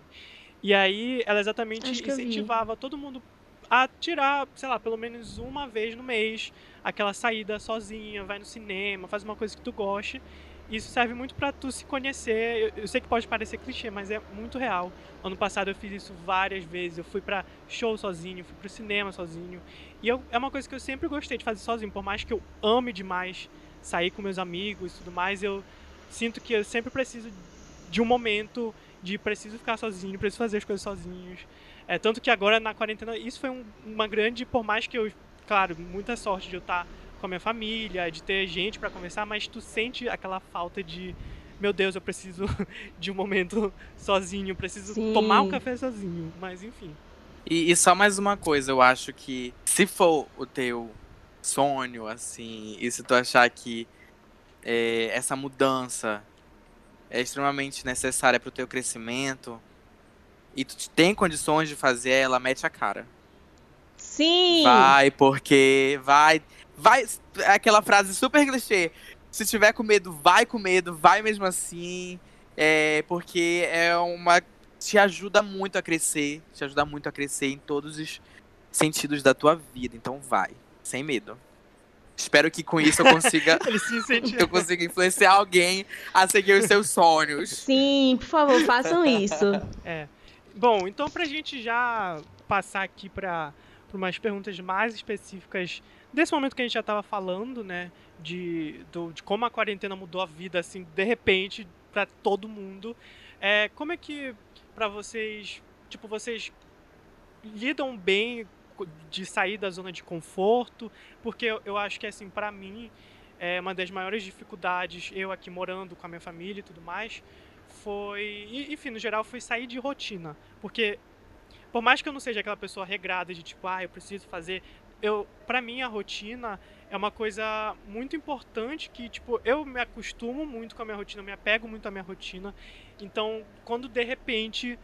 E aí ela exatamente incentivava todo mundo a tirar, sei lá, pelo menos uma vez no mês aquela saída sozinha, vai no cinema, faz uma coisa que tu goste isso serve muito para tu se conhecer. Eu, eu, sei que pode parecer clichê, mas é muito real. Ano passado eu fiz isso várias vezes. Eu fui para show sozinho, fui pro cinema sozinho. E eu, é uma coisa que eu sempre gostei de fazer sozinho. Por mais que eu ame demais sair com meus amigos e tudo mais, eu sinto que eu sempre preciso de um momento de preciso ficar sozinho, preciso fazer as coisas sozinhos. É, tanto que agora na quarentena, isso foi um, uma grande, por mais que eu, claro, muita sorte de eu estar com a minha família, de ter gente para conversar, mas tu sente aquela falta de meu Deus, eu preciso *laughs* de um momento sozinho, preciso Sim. tomar um café sozinho, mas enfim. E, e, só mais uma coisa, eu acho que se for o teu sonho, assim, e se tu achar que é, essa mudança é extremamente necessária para o teu crescimento e tu tem condições de fazer ela, mete a cara. Sim! Vai, porque vai vai. É aquela frase super clichê. Se tiver com medo, vai com medo, vai mesmo assim. É, porque é uma. Te ajuda muito a crescer. Te ajuda muito a crescer em todos os sentidos da tua vida. Então vai, sem medo. Espero que com isso eu consiga. *laughs* eu consiga influenciar alguém a seguir os seus sonhos. Sim, por favor, façam isso. *laughs* É. Bom, então pra gente já passar aqui para umas perguntas mais específicas desse momento que a gente já estava falando, né, de, do, de como a quarentena mudou a vida, assim, de repente, para todo mundo. É, como é que, para vocês, tipo, vocês lidam bem de sair da zona de conforto? Porque eu, eu acho que, assim, para mim, é, uma das maiores dificuldades, eu aqui morando com a minha família e tudo mais, foi. Enfim, no geral, foi sair de rotina. Porque, por mais que eu não seja aquela pessoa regrada de tipo, ah, eu preciso fazer. Eu, pra mim, a rotina é uma coisa muito importante que, tipo, eu me acostumo muito com a minha rotina, eu me apego muito à minha rotina. Então, quando de repente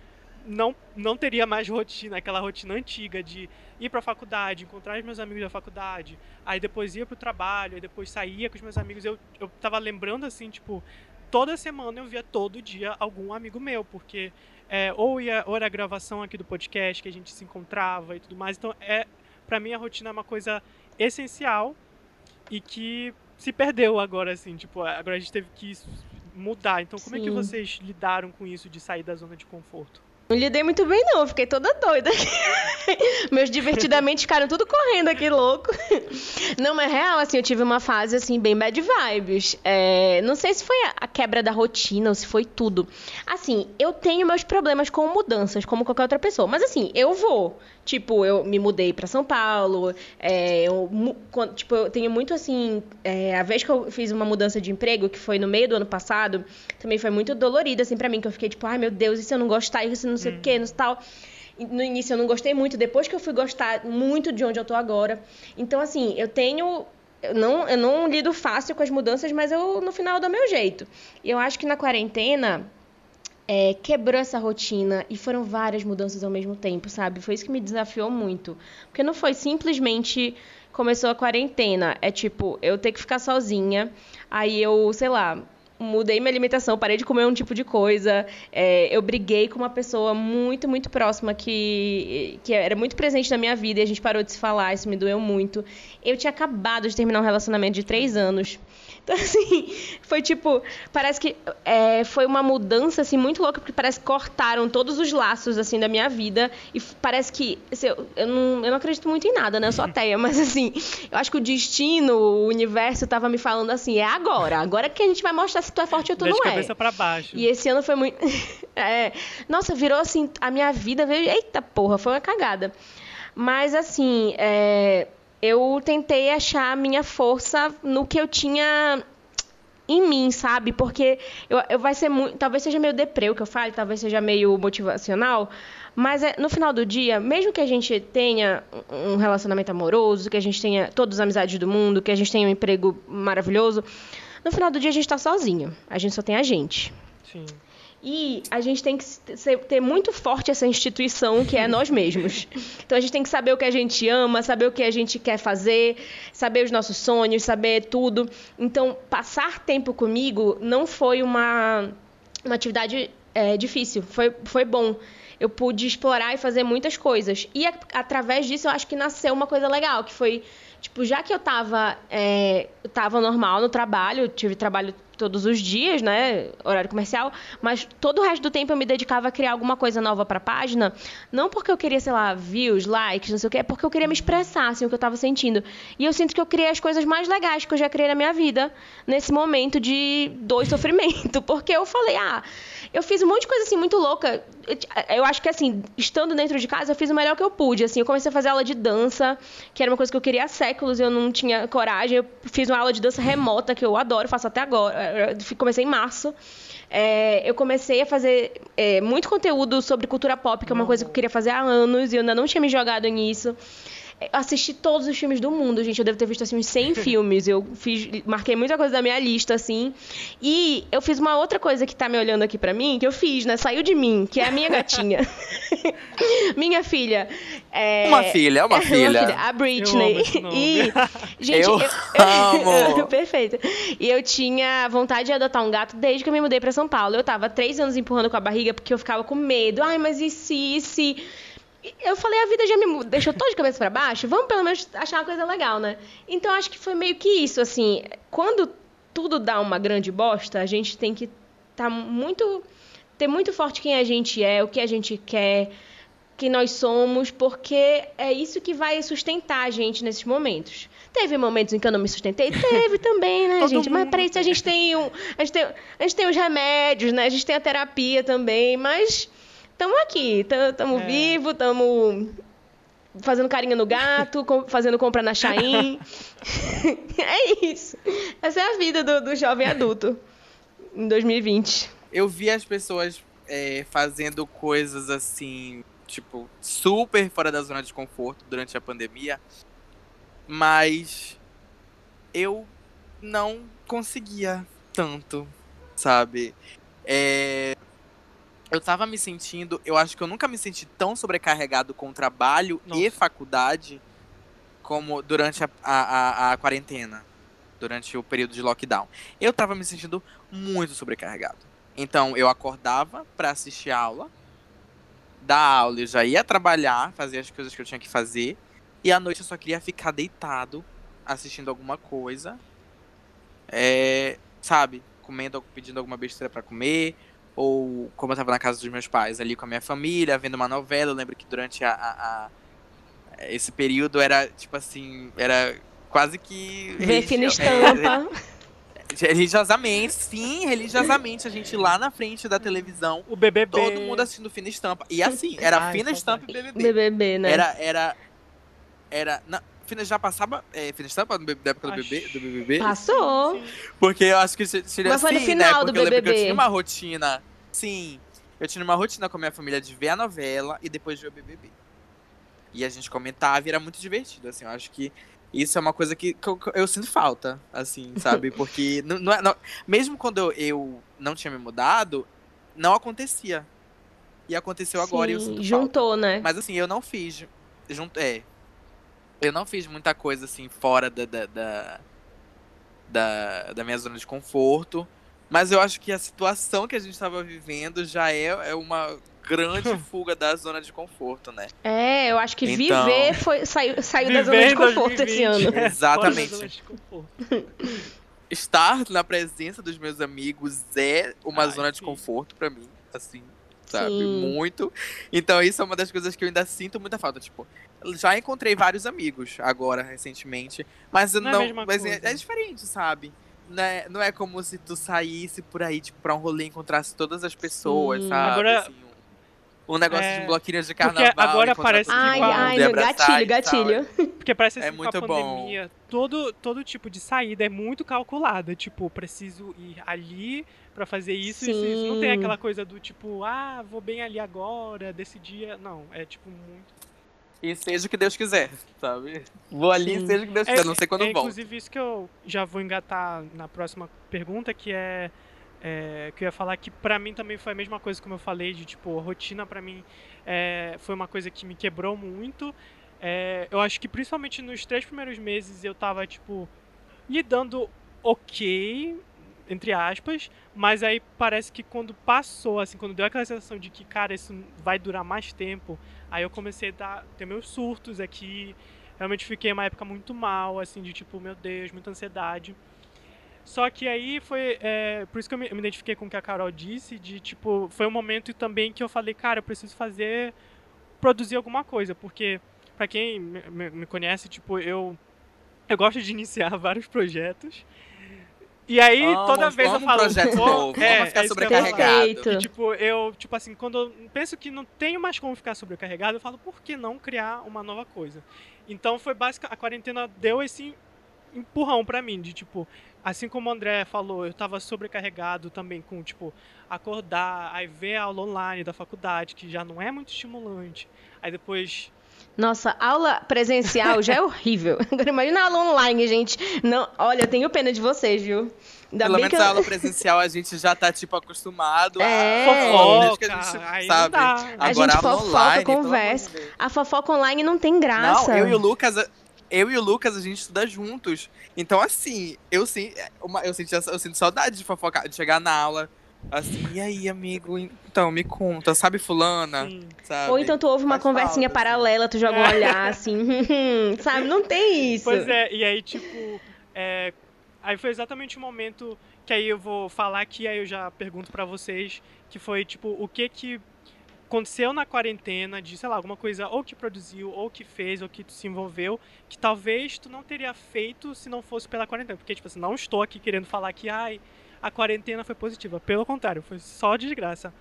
não, não teria mais rotina, aquela rotina antiga de ir para a faculdade, encontrar os meus amigos da faculdade, aí depois ia para o trabalho, aí depois saía com os meus amigos. Eu, eu tava lembrando assim, tipo, toda semana eu via todo dia algum amigo meu, porque é, ou, ia, ou era a gravação aqui do podcast que a gente se encontrava e tudo mais. Então, é, para mim, a rotina é uma coisa essencial e que se perdeu agora, assim, tipo, agora a gente teve que mudar. Então, como Sim. é que vocês lidaram com isso de sair da zona de conforto? Não lidei muito bem, não. Fiquei toda doida. *laughs* Meus divertidamente ficaram tudo correndo aqui, louco. Não, mas real, assim, eu tive uma fase, assim, bem bad vibes. É, não sei se foi a quebra da rotina ou se foi tudo. Assim, eu tenho meus problemas com mudanças, como qualquer outra pessoa. Mas, assim, eu vou. Tipo, eu me mudei para São Paulo. É, eu, tipo, eu tenho muito assim. É, a vez que eu fiz uma mudança de emprego, que foi no meio do ano passado, também foi muito dolorida, assim, para mim, que eu fiquei tipo, ai meu Deus, e se eu não gostar, e se não sei hum. o quê, não tal. No início eu não gostei muito, depois que eu fui gostar muito de onde eu tô agora. Então, assim, eu tenho eu não, eu não lido fácil com as mudanças, mas eu no final dou meu jeito. E eu acho que na quarentena é, quebrou essa rotina e foram várias mudanças ao mesmo tempo, sabe? Foi isso que me desafiou muito. Porque não foi simplesmente começou a quarentena. É tipo, eu ter que ficar sozinha. Aí eu, sei lá, mudei minha alimentação, parei de comer um tipo de coisa. É, eu briguei com uma pessoa muito, muito próxima que, que era muito presente na minha vida e a gente parou de se falar. Isso me doeu muito. Eu tinha acabado de terminar um relacionamento de três anos. Então, *laughs* assim, foi tipo, parece que é, foi uma mudança, assim, muito louca, porque parece que cortaram todos os laços, assim, da minha vida. E parece que, assim, eu, eu, não, eu não acredito muito em nada, né? Eu sou ateia, mas, assim, eu acho que o destino, o universo tava me falando assim, é agora. Agora que a gente vai mostrar se tu é forte ou tu não é. cabeça pra baixo. E esse ano foi muito... *laughs* é, nossa, virou, assim, a minha vida veio... Eita porra, foi uma cagada. Mas, assim, é, eu tentei achar a minha força no que eu tinha em mim, sabe? Porque eu, eu vai ser muito. Talvez seja meio deprê o que eu falo, talvez seja meio motivacional. Mas é, no final do dia, mesmo que a gente tenha um relacionamento amoroso, que a gente tenha todas as amizades do mundo, que a gente tenha um emprego maravilhoso, no final do dia a gente está sozinho. A gente só tem a gente. Sim. E a gente tem que ter muito forte essa instituição que é nós mesmos. Então a gente tem que saber o que a gente ama, saber o que a gente quer fazer, saber os nossos sonhos, saber tudo. Então, passar tempo comigo não foi uma, uma atividade é, difícil, foi, foi bom. Eu pude explorar e fazer muitas coisas. E a, através disso eu acho que nasceu uma coisa legal, que foi Tipo, já que eu tava, é, eu tava normal no trabalho, tive trabalho todos os dias, né, horário comercial, mas todo o resto do tempo eu me dedicava a criar alguma coisa nova para a página, não porque eu queria, sei lá, views, likes, não sei o que, é porque eu queria me expressar, assim, o que eu estava sentindo. E eu sinto que eu criei as coisas mais legais que eu já criei na minha vida, nesse momento de dor e sofrimento, *laughs* porque eu falei, ah, eu fiz um monte de coisa assim muito louca. Eu acho que assim, estando dentro de casa, eu fiz o melhor que eu pude, assim, eu comecei a fazer aula de dança, que era uma coisa que eu queria há séculos e eu não tinha coragem. Eu fiz uma aula de dança remota que eu adoro, faço até agora comecei em março. É, eu comecei a fazer é, muito conteúdo sobre cultura pop, que é uma coisa que eu queria fazer há anos e eu ainda não tinha me jogado nisso assisti todos os filmes do mundo, gente. Eu devo ter visto assim uns 100 *laughs* filmes. Eu fiz, marquei muita coisa da minha lista assim. E eu fiz uma outra coisa que tá me olhando aqui para mim, que eu fiz, né? Saiu de mim, que é a minha gatinha. *laughs* minha filha. É... Uma filha, uma *laughs* filha. uma filha. A Britney. E gente, eu, eu amo. Perfeito. E eu tinha vontade de adotar um gato desde que eu me mudei para São Paulo. Eu tava três anos empurrando com a barriga porque eu ficava com medo. Ai, mas e se, e se eu falei, a vida já me deixou todo de cabeça para baixo, vamos pelo menos achar uma coisa legal, né? Então acho que foi meio que isso, assim, quando tudo dá uma grande bosta, a gente tem que estar tá muito ter muito forte quem a gente é, o que a gente quer, que nós somos, porque é isso que vai sustentar a gente nesses momentos. Teve momentos em que eu não me sustentei? Teve também, né, *laughs* gente? Mas para isso a gente tem um, a gente tem, a gente tem os remédios, né? A gente tem a terapia também, mas estamos aqui, estamos é. vivos, estamos fazendo carinho no gato, fazendo compra na Chain. *laughs* é isso. Essa é a vida do, do jovem adulto em 2020. Eu vi as pessoas é, fazendo coisas assim, tipo, super fora da zona de conforto durante a pandemia, mas eu não conseguia tanto, sabe? É, eu tava me sentindo, eu acho que eu nunca me senti tão sobrecarregado com trabalho Nossa. e faculdade como durante a, a, a, a quarentena, durante o período de lockdown. Eu tava me sentindo muito sobrecarregado. Então eu acordava pra assistir aula, da aula eu já ia trabalhar, fazer as coisas que eu tinha que fazer, e à noite eu só queria ficar deitado, assistindo alguma coisa, é, sabe, comendo, pedindo alguma besteira pra comer, ou como eu tava na casa dos meus pais, ali com a minha família, vendo uma novela. Eu lembro que durante a, a- a- esse período era tipo assim, era quase que Ver fina religi- estampa. é, religiosamente, sim, religiosamente a gente lá na frente da televisão, O BBB. todo mundo assistindo fina estampa. E assim, era Ai, fina estampa e BBB. BBB, né? Era era era na, Fina já passava é, Fina estampa no- da época do, bebê, do BBB? Passou. Sim, Porque eu acho que se- seria Mas foi no assim, final né? do Porque eu lembro que eu BBB. tinha uma rotina. Sim, eu tinha uma rotina com a minha família de ver a novela e depois ver o BBB. E a gente comentava e era muito divertido, assim. Eu acho que isso é uma coisa que, que eu, que eu sinto falta, assim, sabe? *laughs* Porque não, não é- não- mesmo quando eu, eu não tinha me mudado, não acontecia. E aconteceu agora e eu Sim, sinto falta. juntou, né? Mas assim, eu não fiz. Junto, é. Eu não fiz muita coisa assim fora da, da, da, da, da minha zona de conforto. Mas eu acho que a situação que a gente estava vivendo já é, é uma grande *laughs* fuga da zona de conforto, né? É, eu acho que Então- viver foi, saiu, saiu da zona de conforto esse 2020. ano. É, *laughs* Exatamente. Estar na presença dos meus amigos é uma Ai, zona de conforto pra mim, assim, sabe? Sim. Muito. Então isso é uma das coisas que eu ainda sinto muita falta, tipo, já encontrei vários amigos agora recentemente, mas eu Não é não, mesma mas é, é diferente, sabe? Não é, não é como se tu saísse por aí, tipo, pra um rolê e encontrasse todas as pessoas, Sim. sabe? Agora- Assim, um, um negócio É, de bloquinho de porque carnaval. agora parece que Ai, ai, abraçar gatilho, gatilho. Porque parece É assim, muito com a bom. pandemia, todo, todo tipo de saída é muito calculada. Tipo, preciso ir ali pra fazer isso, isso, isso. Não tem aquela coisa do tipo, ah, vou bem ali agora, desse dia. Não, é tipo muito. E seja o que Deus quiser, sabe? Vou ali, Sim. seja o que Deus quiser, não sei quando é, volto. Inclusive, isso que eu já vou engatar na próxima pergunta, que é, é, que eu ia falar que pra mim também foi a mesma coisa como eu falei, de tipo, rotina pra mim é, foi uma coisa que me quebrou muito. É, eu acho que principalmente nos três primeiros meses eu tava, tipo, lidando ok, entre aspas, mas aí parece que quando passou, assim, quando deu aquela sensação de que, cara, isso vai durar mais tempo, aí eu comecei a dar, ter meus surtos aqui, realmente fiquei uma época muito mal, assim, de tipo, meu Deus, muita ansiedade. Só que aí foi, é, por isso que eu me, eu me identifiquei com o que a Carol disse, de tipo, foi um momento também que eu falei, cara, eu preciso fazer, produzir alguma coisa, porque pra quem me- me conhece, tipo, eu, eu gosto de *laughs* iniciar vários projetos, e aí Amo, toda vez eu um falo, projeto "Pô, novo, é, vamos ficar é isso que eu ia falar." sobrecarregado. E, tipo, eu, tipo assim, quando eu penso que não tenho mais como ficar sobrecarregado, eu falo, por que não criar uma nova coisa? Então foi básica, a quarentena deu esse empurrão pra mim, de tipo, assim como o André falou, eu tava sobrecarregado também com, tipo, acordar, aí ver a aula online da faculdade, que já não é muito estimulante. Aí depois Nossa, aula presencial já é horrível. *laughs* Agora imagina a aula online, gente. Não, olha, eu tenho pena de vocês, viu? Ainda Pelo menos que eu... a aula presencial a gente já tá, tipo, acostumado É. a... fofoca, a gente aí sabe. A gente fofoca, online, conversa. A fofoca online não tem graça. Não, eu e o Lucas, eu e o Lucas, a gente estuda juntos. Então, assim, eu, sim, eu, senti, eu sinto saudade de fofocar, de chegar na aula, assim, e aí, amigo, então, me conta, sabe fulana? Sabe? Ou então tu ouve uma Faz conversinha falta, assim. paralela, tu joga um olhar *laughs* assim, sabe? Não tem isso. Pois é, e aí, tipo, é, aí foi exatamente o momento que aí eu vou falar aqui, aí eu já pergunto pra vocês, que foi, tipo, o que que aconteceu na quarentena, de, sei lá, alguma coisa ou que produziu, ou que fez, ou que tu se envolveu, que talvez tu não teria feito se não fosse pela quarentena. Porque, tipo assim, não estou aqui querendo falar que, ai, a quarentena foi positiva. Pelo contrário, foi só desgraça.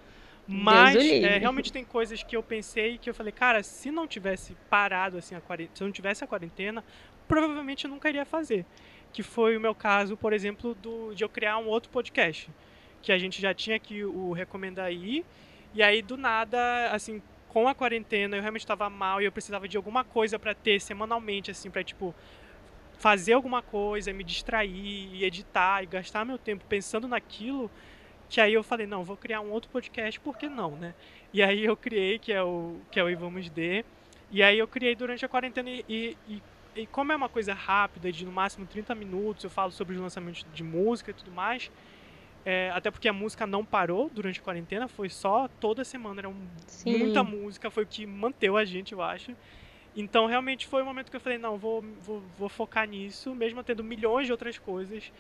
Mas é, realmente tem coisas que eu pensei que eu falei, cara, se não tivesse parado assim a quarentena, se não tivesse a quarentena, provavelmente eu nunca iria fazer. que foi o meu caso, por exemplo, do, de eu criar um outro podcast. Que a gente já tinha aqui o Recomenda Aí. E aí, do nada, assim, com a quarentena, eu realmente estava mal e eu precisava de alguma coisa para ter semanalmente, assim, para tipo fazer alguma coisa, me distrair, e editar e gastar meu tempo pensando naquilo. Que aí eu falei, não, vou criar um outro podcast, por que não, né? E aí eu criei, que é o, que é o Ivamos D. E aí eu criei durante a quarentena e, e, e como é uma coisa rápida, de no máximo 30 minutos, eu falo sobre os lançamentos de música e tudo mais. É, até porque a música não parou durante a quarentena, foi só toda semana, era um, muita música, foi o que manteve a gente, eu acho. Então realmente foi o momento que eu falei, não, vou, vou, vou focar nisso, mesmo tendo milhões de outras coisas.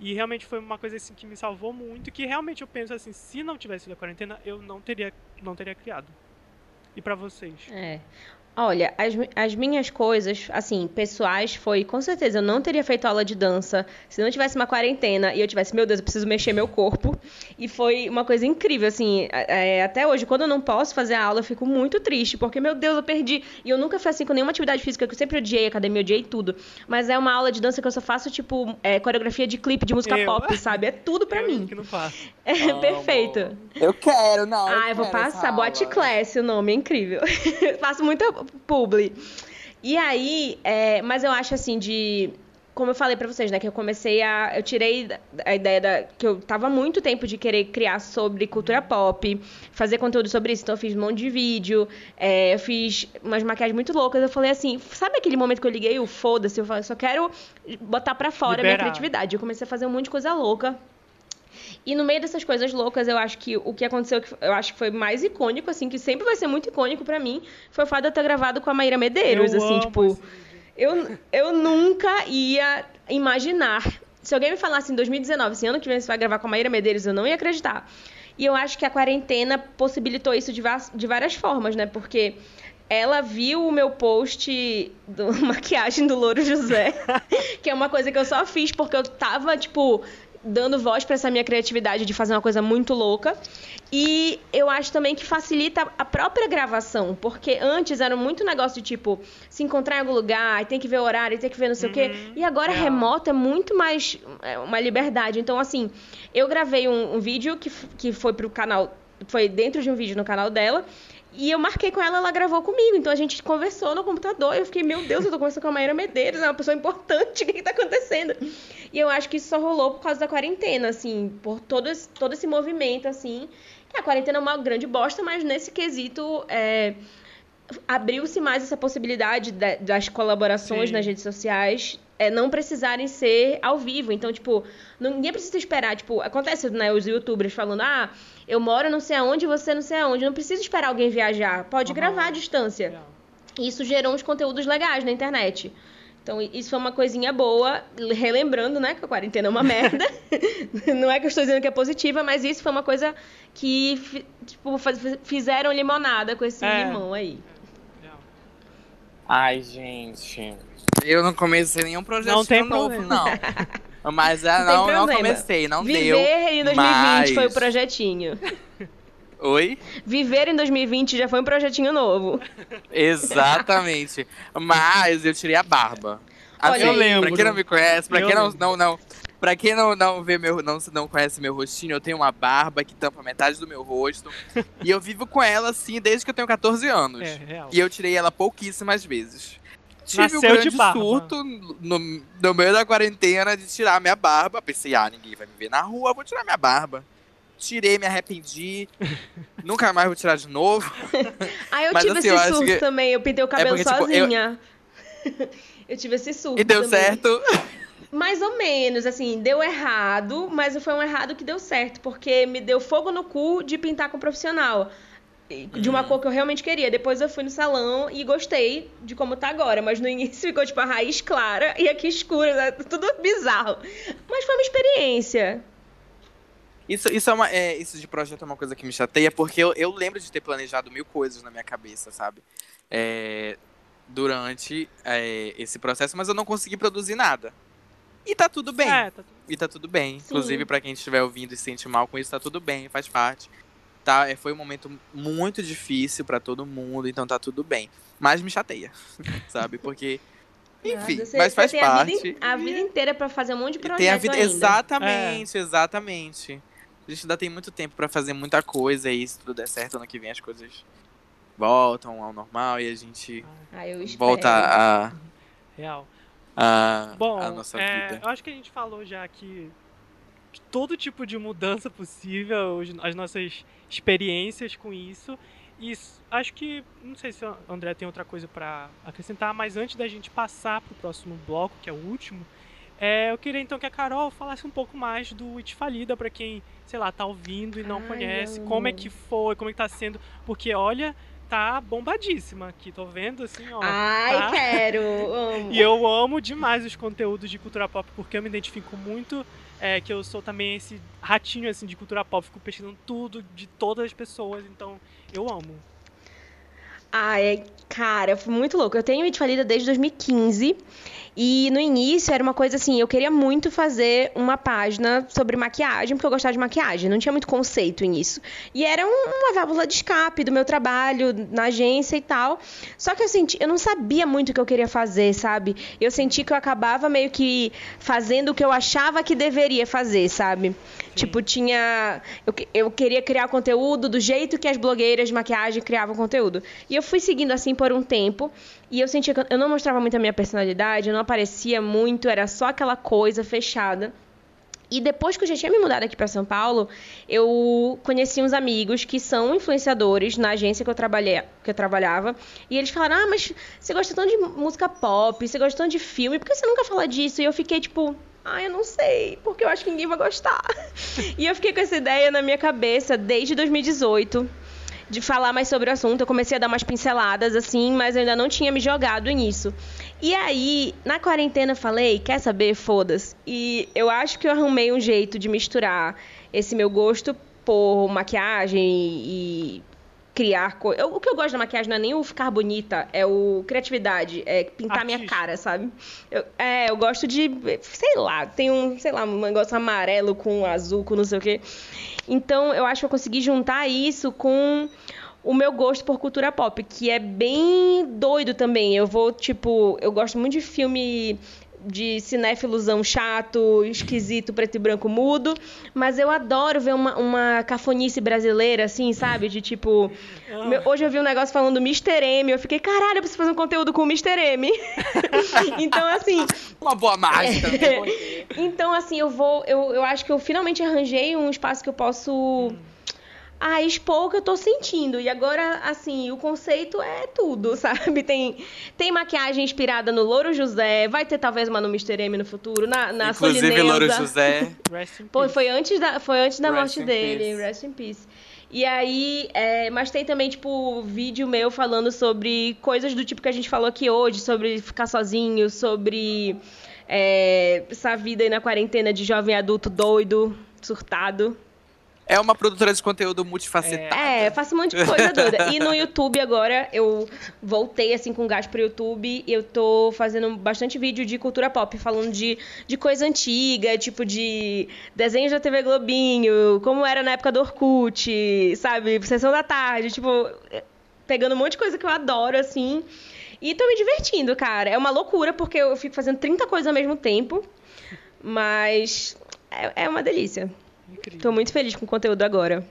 E realmente foi uma coisa assim que me salvou muito, que realmente eu penso assim, se não tivesse sido a quarentena, eu não teria, não teria criado. E para vocês? É. Olha, as, as minhas coisas, assim, pessoais, foi com certeza eu não teria feito aula de dança se não tivesse uma quarentena e eu tivesse, meu Deus, eu preciso mexer meu corpo. E foi uma coisa incrível, assim, é, até hoje, quando eu não posso fazer a aula, eu fico muito triste, porque, meu Deus, eu perdi. E eu nunca fui assim com nenhuma atividade física, que eu sempre odiei academia, odiei tudo. Mas é uma aula de dança que eu só faço, tipo, é, coreografia de clipe de música eu? pop, sabe? É tudo pra eu mim. Que não faço. *laughs* É perfeito. Eu quero, não. Eu ah, eu vou passar. Boate Class, o nome, é incrível. *laughs* faço muita publi. E aí, é, mas eu acho assim de como eu falei para vocês, né, que eu comecei a eu tirei a ideia da que eu tava muito tempo de querer criar sobre cultura pop, fazer conteúdo sobre isso, então eu fiz um monte de vídeo, é, eu fiz umas maquiagens muito loucas, eu falei assim, sabe aquele momento que eu liguei o foda-se, eu falei, só quero botar para fora Liberar. a minha criatividade. Eu comecei a fazer um monte de coisa louca. E no meio dessas coisas loucas, eu acho que o que aconteceu, que eu acho que foi mais icônico, assim, que sempre vai ser muito icônico para mim, foi o fato de eu ter gravado com a Maíra Medeiros, eu assim, tipo. Eu, eu nunca ia imaginar. Se alguém me falasse em 2019, esse ano que vem você vai gravar com a Maíra Medeiros, eu não ia acreditar. E eu acho que a quarentena possibilitou isso de, de várias formas, né? Porque ela viu o meu post da *laughs* maquiagem do Louro José, *laughs* que é uma coisa que eu só fiz porque eu tava, tipo, dando voz para essa minha criatividade de fazer uma coisa muito louca. E eu acho também que facilita a própria gravação, porque antes era muito negócio de tipo se encontrar em algum lugar, tem que ver o horário, tem que ver não sei uhum. o quê. Uhum. E agora é. remoto é muito mais é, uma liberdade. Então, assim, eu gravei um, um vídeo que, que foi pro canal, foi dentro de um vídeo no canal dela. E eu marquei com ela, ela gravou comigo. Então a gente conversou no computador. Eu fiquei, meu Deus, eu tô conversando com a Maíra Medeiros, é uma pessoa importante, *laughs* o que, que tá acontecendo? E eu acho que isso só rolou por causa da quarentena, assim, por todo esse, todo esse movimento, assim. A quarentena é uma grande bosta, mas nesse quesito é, abriu-se mais essa possibilidade de, das colaborações Sim. nas redes sociais é, não precisarem ser ao vivo. Então, tipo, ninguém precisa esperar. Tipo, acontece, né, os youtubers falando, ah, eu moro não sei aonde, você não sei aonde. Não precisa esperar alguém viajar. Pode uhum. gravar à distância. Isso gerou uns conteúdos legais na internet. Então, isso foi uma coisinha boa, relembrando, né, que a quarentena é uma *laughs* merda. *laughs* não é que eu estou dizendo que é positiva, mas isso foi uma coisa que, tipo, fizeram limonada com esse é. limão aí. Ai, gente. Eu não comecei nenhum projeto não tem novo, problema. não. Mas é, não, não, não, comecei, não Viver deu. Viver em 2020 mas... foi o projetinho. Oi? Viver em 2020 já foi um projetinho novo. Exatamente. Mas eu tirei a barba. Assim, Olha, eu lembro. Pra quem não me conhece, pra eu quem não, não, não, Pra quem não, não vê meu, não, não conhece meu rostinho, eu tenho uma barba que tampa metade do meu rosto. e eu vivo com ela assim desde que eu tenho 14 anos. É, real. E eu tirei ela pouquíssimas vezes. Tive Nasceu um grande surto no, no meio da quarentena de tirar minha barba. Pensei, ah, ninguém vai me ver na rua, vou tirar minha barba tirei, me arrependi. *laughs* Nunca mais vou tirar de novo. Ah, eu *laughs* Mas, tive assim, esse surto que... também. Eu pintei o cabelo é porque, sozinha. Tipo, eu... *laughs* eu... tive esse surto. E deu também. certo? Mais ou menos, assim, deu errado, mas foi um errado que deu certo, porque me deu fogo no cu de pintar com profissional. De uma uhum. cor que eu realmente queria. Depois eu fui no salão e gostei de como tá agora. Mas no início *laughs* ficou tipo a raiz clara e aqui escura, né? tudo bizarro. Mas foi uma experiência. Isso, isso, é uma, é, isso de projeto é uma coisa que me chateia, porque eu, eu lembro de ter planejado mil coisas na minha cabeça, sabe? É, durante é, esse processo, mas eu não consegui produzir nada. E tá tudo bem. É, tá tudo... E tá tudo bem. Sim. Inclusive, para quem estiver ouvindo e se sente mal com isso, tá tudo bem, faz parte. Tá, é, foi um momento muito difícil para todo mundo, então tá tudo bem. Mas me chateia, *laughs* sabe? Porque Enfim, Nada, você- mas você faz tem parte. A vida, a vida inteira pra fazer um monte de projeto tem a vida. ainda. Exatamente, exatamente. A gente ainda tem muito tempo pra fazer muita coisa e se tudo der certo, ano que vem as coisas voltam ao normal e a gente Ah, volta a, Real. a, Bom, a nossa é, vida. eu acho que a gente falou já que de todo tipo de mudança possível, os- as nossas experiências com isso. E acho que, não sei se o André tem outra coisa pra acrescentar, mas antes da gente passar pro próximo bloco, que é o último, é, eu queria então que a Carol falasse um pouco mais do It Falida pra quem, sei lá, tá ouvindo e não Ai, conhece, como é que foi, como é que tá sendo, porque olha, tá bombadíssima aqui, tô vendo assim, ó. Ai, tá? quero. *laughs* Amo. E eu amo demais os conteúdos de cultura pop, porque eu me identifico muito é, que eu sou também esse ratinho assim de cultura pop, fico pesquisando tudo de todas as pessoas, então eu amo. Ai, cara, foi muito louco. Eu tenho It Falida desde 2015. E no início era uma coisa assim, eu queria muito fazer uma página sobre maquiagem, porque eu gostava de maquiagem, não tinha muito conceito nisso. E era um- uma válvula de escape do meu trabalho na agência e tal. Só que eu senti, eu não sabia muito o que eu queria fazer, sabe? Eu senti que eu acabava meio que fazendo o que eu achava que deveria fazer, sabe? Tipo, tinha. Eu, eu queria criar conteúdo do jeito que as blogueiras de maquiagem criavam conteúdo. E eu fui seguindo assim por um tempo. E eu sentia que eu não mostrava muito a minha personalidade, eu não aparecia muito, era só aquela coisa fechada. E depois que eu já tinha me mudado aqui para São Paulo, eu conheci uns amigos que são influenciadores na agência que eu, trabalhei, que eu trabalhava. E eles falaram: Ah, mas você gosta tanto de música pop, você gosta tanto de filme, por que você nunca fala disso? E eu fiquei tipo. Ah, eu não sei, porque eu acho que ninguém vai gostar. *laughs* e eu fiquei com essa ideia na minha cabeça desde 2018 de falar mais sobre o assunto. Eu comecei a dar umas pinceladas assim, mas eu ainda não tinha me jogado nisso. E aí, na quarentena, eu falei: quer saber? Foda-se. E eu acho que eu arrumei um jeito de misturar esse meu gosto por maquiagem e criar coisas. O que eu gosto da maquiagem não é nem o ficar bonita, é o criatividade, é pintar minha Artístico. cara, sabe? Eu- é, eu gosto de, sei lá, tem um, sei lá, um negócio amarelo com azul, com não sei o quê. Então, eu acho que eu consegui juntar isso com o meu gosto por cultura pop, que é bem doido também. Eu vou, tipo, eu gosto muito de filme de cinéfilozão chato, esquisito, preto e branco mudo, mas eu adoro ver uma, uma cafonice brasileira, assim, sabe? De tipo. Ah. meu- hoje eu vi um negócio falando Mr. M, eu fiquei, caralho, eu preciso fazer um conteúdo com o Mr. M. *laughs* então, assim, Uma boa mágica. porquê. *laughs* então, assim, eu vou. Eu, eu acho que eu finalmente arranjei um espaço que eu posso. Ah, expor o que eu tô sentindo. E agora, assim, o conceito é tudo, *laughs* sabe? Tem, tem maquiagem inspirada no Louro José, vai ter talvez uma no Mr. M no futuro, na, na Inclusive, Solineusa. Louro José. Pô, foi antes da, foi antes da Rest morte in dele, peace. rest in peace. E aí, é, mas tem também, tipo, vídeo meu falando sobre coisas do tipo que a gente falou aqui hoje, sobre ficar sozinho, sobre é, essa vida aí na quarentena de jovem adulto doido, surtado. É uma produtora de conteúdo multifacetada. É, eu faço um monte de coisa *laughs* doida. E no YouTube agora eu voltei assim com gás pro YouTube e eu tô fazendo bastante vídeo de cultura pop, falando de, de coisa antiga, tipo de desenhos da TV Globinho, como era na época do Orkut, sabe? Sessão da tarde, tipo, pegando um monte de coisa que eu adoro, assim. E tô me divertindo, cara. É uma loucura porque eu fico fazendo 30 coisas ao mesmo tempo, mas é, é uma delícia. Incrível. Tô muito feliz com o conteúdo agora.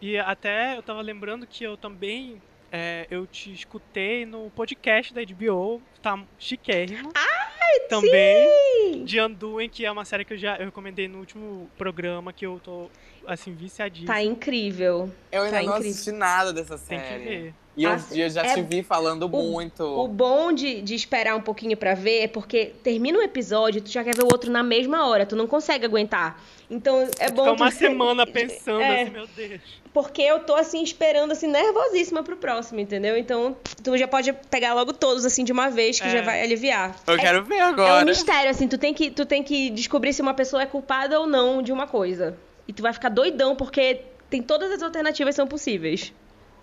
E até eu tava lembrando que eu também é, eu te escutei no podcast da HBO, tá chiquérrimo. Ai, também de Undoing, que é uma série que eu já eu recomendei no último programa que eu tô assim viciadíssimo. Tá incrível. Eu ainda Tá não incrível. assisti nada dessa Tem que série. ver. E eu, Assim, eu já é- te vi falando muito. O bom de, de esperar um pouquinho pra ver é porque termina um episódio, tu já quer ver o outro na mesma hora, tu não consegue aguentar. Então é bom Ficar uma tu- *laughs* semana pensando É. assim, meu Deus. Porque eu tô assim esperando assim nervosíssima pro próximo, entendeu? Então tu já pode pegar logo todos assim de uma vez que É. já vai aliviar. Eu É- quero ver É um agora. mistério, assim, tu tem, que, tu tem que descobrir se uma pessoa é culpada ou não de uma coisa. E tu vai ficar doidão, porque tem todas as alternativas são possíveis.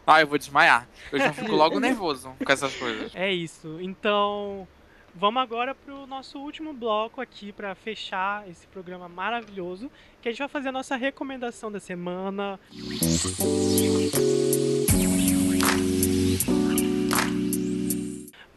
Ah, eu vou desmaiar. Eu já fico logo *laughs* nervoso com essas coisas. É isso. Então, vamos agora pro nosso último bloco aqui pra fechar esse programa maravilhoso, que a gente vai fazer a nossa recomendação da semana.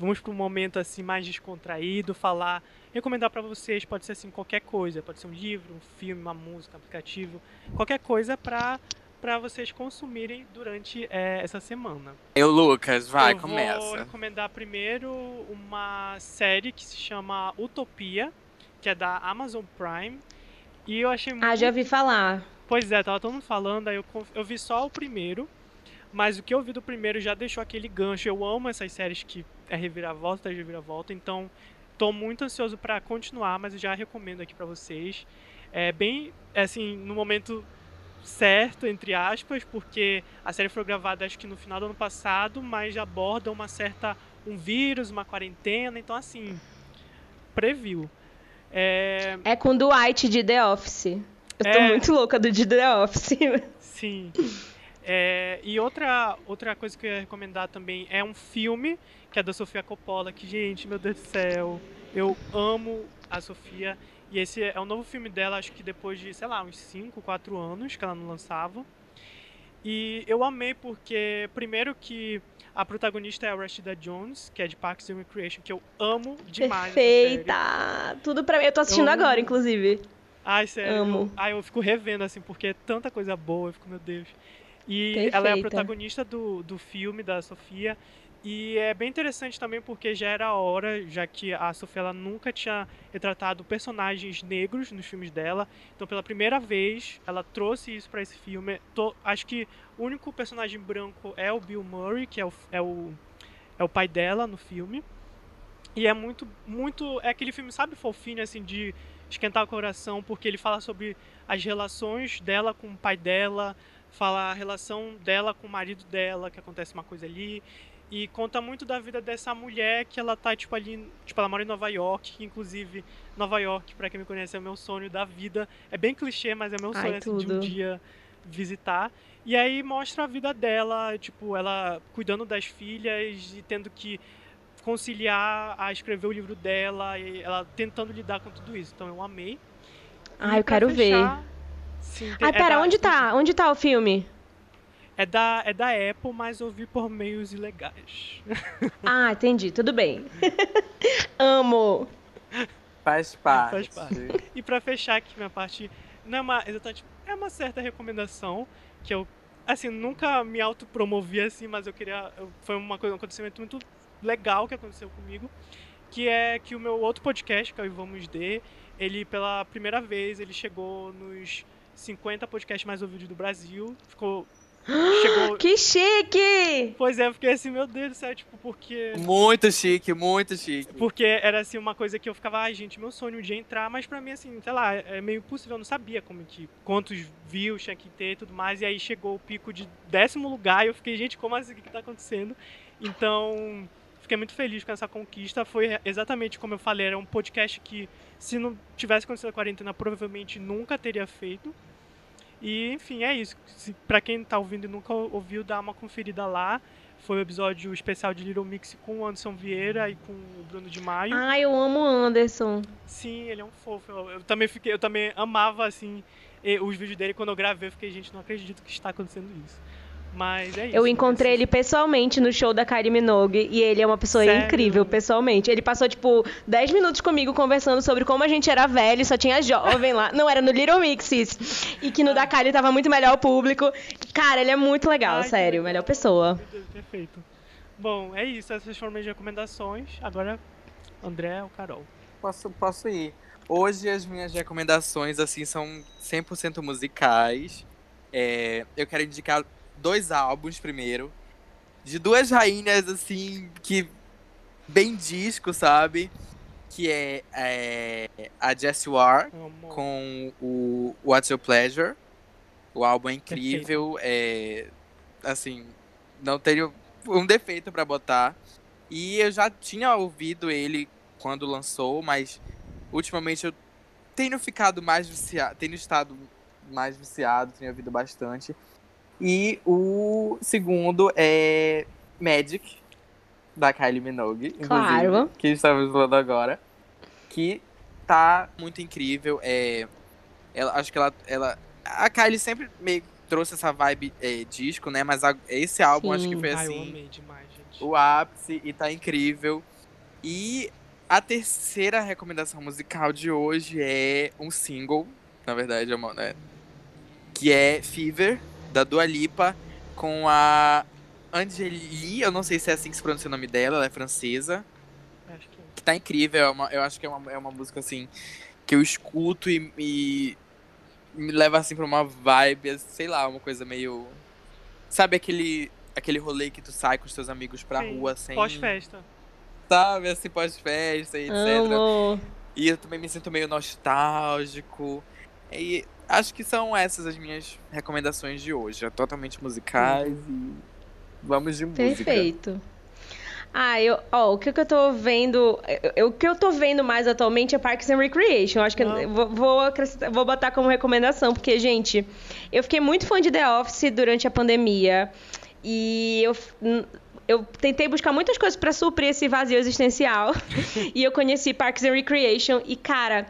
vamos para um momento assim mais descontraído, falar, recomendar para vocês, pode ser assim qualquer coisa, pode ser um livro, um filme, uma música, um aplicativo, qualquer coisa para para vocês consumirem durante é, essa semana. Eu, Lucas, vai, Eu começa. Vou recomendar primeiro uma série que se chama Utopia, que é da Amazon Prime. E eu achei muito. Ah, já vi falar. Pois é, tava todo mundo falando, aí eu, eu vi só o primeiro. Mas o que eu vi do primeiro já deixou aquele gancho. Eu amo essas séries que é reviravolta, é reviravolta. Então, tô muito ansioso para continuar, mas eu já recomendo aqui para vocês. É bem, assim, no momento certo, entre aspas, porque a série foi gravada acho que no final do ano passado, mas aborda uma certa um vírus, uma quarentena, então assim, previu. É, É com Dwight de The Office. Eu tô É. muito louca do de The Office. *laughs* sim. É, e outra, outra coisa que eu ia recomendar também é um filme que é da Sofia Coppola, que, gente, meu Deus do céu, eu amo a Sofia. E esse é o novo filme dela, acho que depois de, sei lá, uns 5, 4 anos que ela não lançava. E eu amei porque, primeiro que a protagonista é a Rashida Jones, que é de Parks and Recreation, que eu amo demais. Perfeita! Tudo pra mim. Eu tô assistindo Eu- agora, inclusive. Ai, sério. Amo. Eu, ai, eu fico revendo, assim, porque é tanta coisa boa, eu fico, meu Deus. E ela é a Perfeita. protagonista do, do filme da Sofia. E é bem interessante também porque já era hora, já que a Sofia ela nunca tinha retratado personagens negros nos filmes dela. Então, pela primeira vez, ela trouxe isso pra esse filme. Tô- acho que o único personagem branco é o Bill Murray, que é o, é o, é o pai dela no filme. E é muito, muito. É aquele filme, sabe, fofinho, assim, de esquentar o coração, porque ele fala sobre as relações dela com o pai dela, fala a relação dela com o marido dela, que acontece uma coisa ali. E conta muito da vida dessa mulher que ela tá, tipo, ali. Tipo, ela mora em Nova York, que inclusive Nova York, pra quem me conhece, é o meu sonho da vida. É bem clichê, mas é meu Ai, sonho assim, de um dia visitar. E aí mostra a vida dela, tipo, ela cuidando das filhas e tendo que conciliar a escrever o livro dela e ela tentando lidar com tudo isso. Então eu amei. Ah, eu quero fechar, sim, tem- Ai, é pera, da- onde tá? Onde tá o filme? É da, é da Apple, mas eu vi por meios ilegais. *laughs* Ah, entendi. Tudo bem. *laughs* Amo. Faz parte. Faz parte. E pra fechar aqui minha parte, não é uma, exatamente, é uma certa recomendação que eu, assim, nunca me autopromovi assim, mas eu queria, eu- foi uma coisa, um acontecimento muito legal que aconteceu comigo, que é que o meu outro podcast, que é o Vamos D, ele pela primeira vez, ele chegou nos 50 podcasts mais ouvidos do Brasil, ficou, chegou, Que chique! pois é, eu fiquei assim, meu Deus do céu, tipo, porque... Muito chique, muito chique. Porque era assim uma coisa que eu ficava, ai gente, meu sonho de entrar, mas pra mim assim, sei lá, é meio impossível, eu não sabia como que quantos views tinha que ter e tudo mais, e aí chegou o pico de décimo lugar e eu fiquei, gente, como assim o que, que tá acontecendo? Então, fiquei muito feliz com essa conquista, foi exatamente como eu falei, era um podcast que se não tivesse acontecido a quarentena, provavelmente nunca teria feito. E enfim, é isso. Pra quem tá ouvindo e nunca ouviu, dá uma conferida lá. Foi o episódio especial de Little Mix com o Anderson Vieira e com o Bruno de Maio. Ai, eu amo o Anderson. Sim, ele é um fofo. Eu, eu também fiquei, eu também amava assim os vídeos dele quando eu gravei. Eu fiquei, gente, não acredito que está acontecendo isso. Mas é isso. Eu encontrei assim. ele pessoalmente no show da Kylie Minogue e ele é uma pessoa Sério? incrível, pessoalmente. Ele passou, tipo, 10 minutos comigo conversando sobre como a gente era velho, só tinha jovem lá. Não, era no Little Mixes. E que no da Kylie tava muito melhor o público. Cara, ele é muito legal, Ai, sério. Melhor pessoa. Deus, perfeito. Bom, é isso. Essas foram minhas recomendações. Agora, André ou Carol? Posso, posso ir. Hoje as minhas recomendações, assim, são 100% musicais. É, eu quero indicar dois álbuns primeiro. De duas rainhas, assim, que... Bem disco, sabe? Que é, é a Jessie Ware Amo. com o What's Your Pleasure. O álbum é incrível, é assim, não tenho um defeito pra botar. E eu já tinha ouvido ele quando lançou, mas ultimamente eu tenho ficado mais viciado, tenho estado mais viciado, tenho ouvido bastante. E o segundo é Magic, da Kylie Minogue, inclusive, Claro. que estamos falando agora, que tá muito incrível. É, ela, acho que ela, ela, a Kylie sempre meio trouxe essa vibe é, disco, né? Mas a, esse álbum Sim. acho que foi Ai, eu assim, amei demais, gente. o ápice e tá incrível. E a terceira recomendação musical de hoje é um single, na verdade, é uma, né? Que é Fever, da Dua Lipa, com a Angeli, eu não sei se é assim que se pronuncia o nome dela, ela é francesa. Acho que que tá incrível. É uma- eu acho que é uma, é uma música assim que eu escuto e, e me leva assim pra uma vibe, sei lá, uma coisa meio. Sabe aquele, aquele rolê que tu sai com os teus amigos pra Sim, rua sem. Pós-festa. Sabe, assim, pós-festa e etc. Amo. E eu também me sinto meio nostálgico. E acho que são essas as minhas recomendações de hoje. É totalmente musicais e vamos de música. Perfeito. Ah, eu, ó, o que, que eu tô vendo. eu- eu- o que eu tô vendo mais atualmente é Parks and Recreation. Acho que eu vou, vou, vou botar como recomendação, porque, gente, eu fiquei muito fã de The Office durante a pandemia. E eu. Eu tentei buscar muitas coisas pra suprir esse vazio existencial. *laughs* e eu conheci Parks and Recreation. E, cara,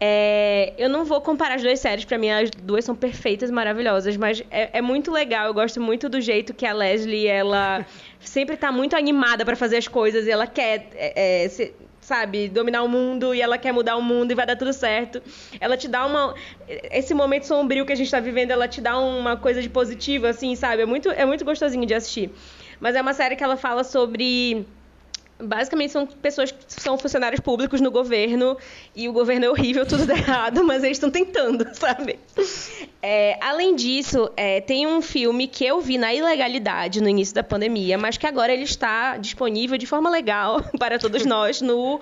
é, eu não vou comparar as duas séries, pra mim as duas são perfeitas, maravilhosas, mas é, é muito legal. Eu gosto muito do jeito que a Leslie, ela *laughs* sempre tá muito animada pra fazer as coisas e ela quer, é, é, se- sabe, dominar o mundo e ela quer mudar o mundo e vai dar tudo certo. Ela te dá uma. Esse momento sombrio que a gente tá vivendo, ela te dá uma coisa de positiva, assim, sabe? É muito, é muito gostosinho de assistir. Mas é uma série que ela fala sobre. Basicamente são pessoas que são funcionários públicos no governo e o governo é horrível, tudo dá *laughs* errado, mas eles estão tentando, *laughs* sabe? É, além disso, é, tem um filme que eu vi na ilegalidade no início da pandemia, mas que agora ele está disponível de forma legal *laughs* para todos nós no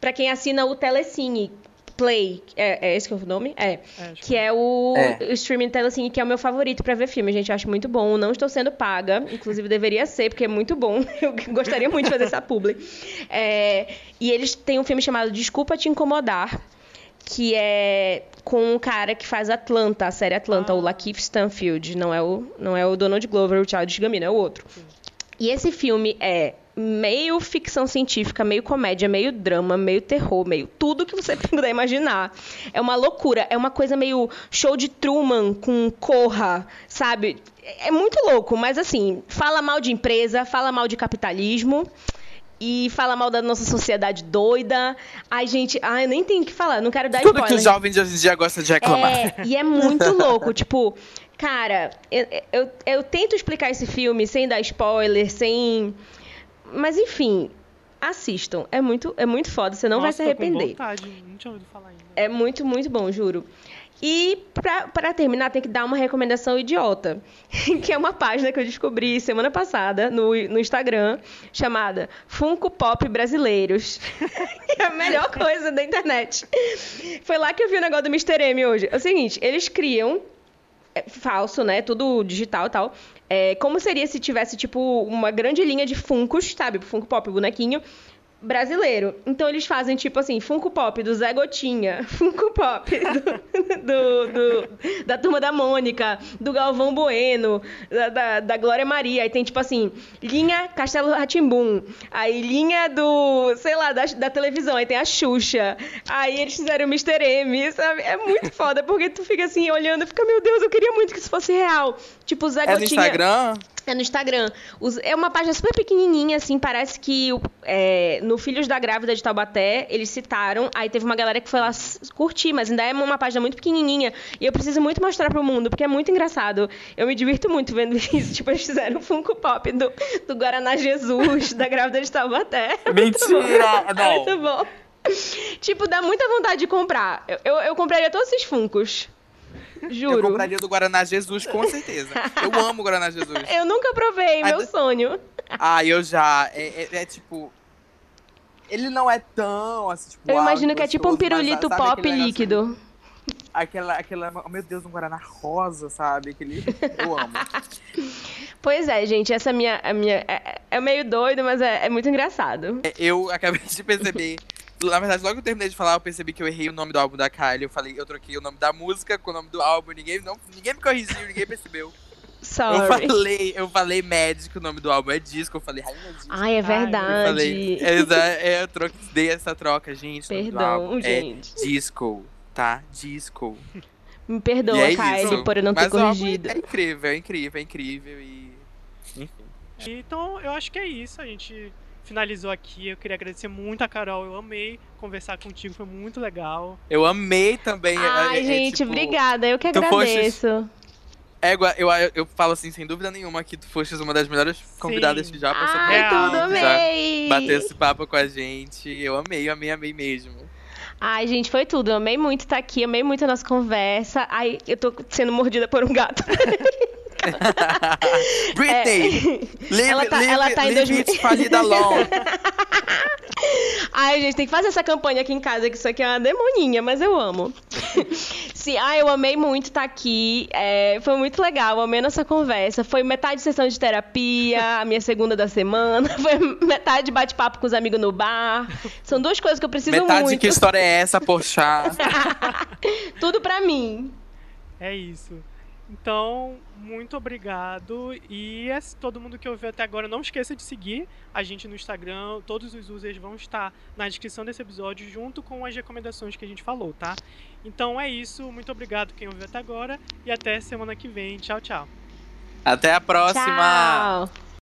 para quem assina o Telecine Play, é, é esse que é o nome? É. É, Que é o, É. o streaming Telecine, que é o meu favorito pra ver filme, gente. Eu acho muito bom. Não estou sendo paga. Inclusive, deveria ser, porque é muito bom. *laughs* Eu gostaria muito de fazer essa publi. É, e eles têm um filme chamado Desculpa Te Incomodar, que é com um cara que faz Atlanta, a série Atlanta, Ah. o Lakeith Stanfield. Não é o, não é o Donald Glover, o Childish Gambino, é o outro. E esse filme é meio ficção científica, meio comédia, meio drama, meio terror, meio tudo que você *laughs* puder imaginar. É uma loucura, é uma coisa meio show de Truman com Corra, sabe? É é muito louco, mas assim, fala mal de empresa, fala mal de capitalismo. E fala mal da nossa sociedade doida. Ai, gente, ai, eu nem tenho o que falar, não quero dar Tudo que spoiler. os jovens de hoje em dia gostam de reclamar. É, e é muito *laughs* louco. tipo, cara, eu, eu, eu tento explicar esse filme sem dar spoiler, sem. Mas enfim, assistam. É muito, é muito foda, você não vai se Nossa, tô com arrepender. vontade, não tinha ouvido falar ainda. É muito, muito bom, juro. E pra, pra terminar, tem que dar uma recomendação idiota. *laughs* Que é uma página que eu descobri semana passada no, no Instagram, chamada Funko Pop Brasileiros. *laughs* é a melhor coisa da internet. Foi lá que eu vi o negócio do Mr. M hoje. É o seguinte, eles criam falso, né? Tudo digital e tal. É, como seria se tivesse, tipo, uma grande linha de Funkos, sabe? Funko Pop, bonequinho brasileiro. Então eles fazem, tipo assim, Funko Pop do Zé Gotinha, *laughs* Funko Pop do, do- do- da Turma da Mônica, do Galvão Bueno, da, da, da Glória Maria. Aí tem, tipo assim, linha Castelo Ratimbum. Aí linha do, sei lá, da, da televisão. Aí tem a Xuxa. Aí eles fizeram o Mr. M, sabe? É muito foda, porque tu fica assim, olhando fica, meu Deus, eu queria muito que isso fosse real. Tipo, o Zé É no Gotinha... Instagram? É no Instagram. É uma página super pequenininha, assim, parece que o- é, no Filhos da Grávida de Taubaté, eles citaram, aí teve uma galera que foi lá curtir, mas ainda é uma página muito pequenininha, e eu preciso muito mostrar pro mundo, porque é muito engraçado. Eu me divirto muito vendo *laughs* isso. Tipo, eles fizeram um Funko Pop do, do Guaraná Jesus, da Grávida de Taubaté. *laughs* Mentira! É *laughs* Não. muito bom. Tipo, dá muita vontade de comprar. Eu, eu, eu compraria todos esses Funkos. Juro. Eu compraria do Guaraná Jesus, com certeza. Eu *laughs* amo o Guaraná Jesus. Eu nunca provei, Mas- meu sonho. Ah, eu já. É, é- é tipo. Ele não é tão assim, tipo. Eu uau, imagino que é tipo um mas, pirulito sabe pop líquido. Aquela, aquela. Oh, meu Deus, um Guaraná rosa, sabe? Aquele. Eu amo. *laughs* Pois é, gente, essa minha. A minha é, é meio doido, mas é, é muito engraçado. É, Eu acabei de perceber. Na verdade, logo que eu terminei de falar, eu percebi que eu errei o nome do álbum da Kylie. Eu falei, eu troquei o nome da música com o nome do álbum. Ninguém, não, ninguém me corrigiu, ninguém percebeu. Eu Sorry. falei, eu falei Magic, o nome do álbum é disco. Eu falei, Rainha Disco. Ai, é Ai, Eu verdade. falei, é, eu troquei, dei essa troca, gente. o nome do Perdão, álbum gente. É disco, tá? Disco. Me perdoa, E é Kylie, isso. por eu não ter Mas o álbum corrigido. É incrível, é incrível, é incrível e. Enfim. Então, eu acho que é isso. A gente finalizou aqui. Eu queria agradecer muito a Carol. Eu amei conversar contigo, foi muito legal. Eu amei também. é- Ai, é- é, gente, tipo, obrigada. Eu que tu fostes- agradeço. Égua, eu, eu falo assim, sem dúvida nenhuma, que tu fostes uma das melhores convidadas que já passou por aqui. tudo já amei. Bater esse papo com a gente. Eu amei, amei, amei mesmo. Ai, gente, foi tudo. Eu amei muito estar aqui, amei muito a nossa conversa. Ai, eu tô sendo mordida por um gato. *laughs* *laughs* Britney! Leave, Ela tá- leave, ela tá em leave 2000. it falida alone. *laughs* Ai, gente, tem que fazer essa campanha aqui em casa, que isso aqui é uma demoninha, mas eu amo. *laughs* Sim, ai, eu amei muito estar aqui. é, foi muito legal, amei nossa conversa. Foi metade sessão de terapia, a minha segunda da semana. Foi metade bate-papo com os amigos no bar. São duas coisas que eu preciso Metade muito. que história é essa, poxa? Tudo pra mim. É isso. Então, muito obrigado. E é- todo mundo que ouviu até agora, não esqueça de seguir a gente no Instagram. Todos os users vão estar na descrição desse episódio, junto com as recomendações que a gente falou, tá? Então é isso. Muito obrigado quem ouviu até agora. E até semana que vem. Tchau, tchau. Até a próxima! Tchau.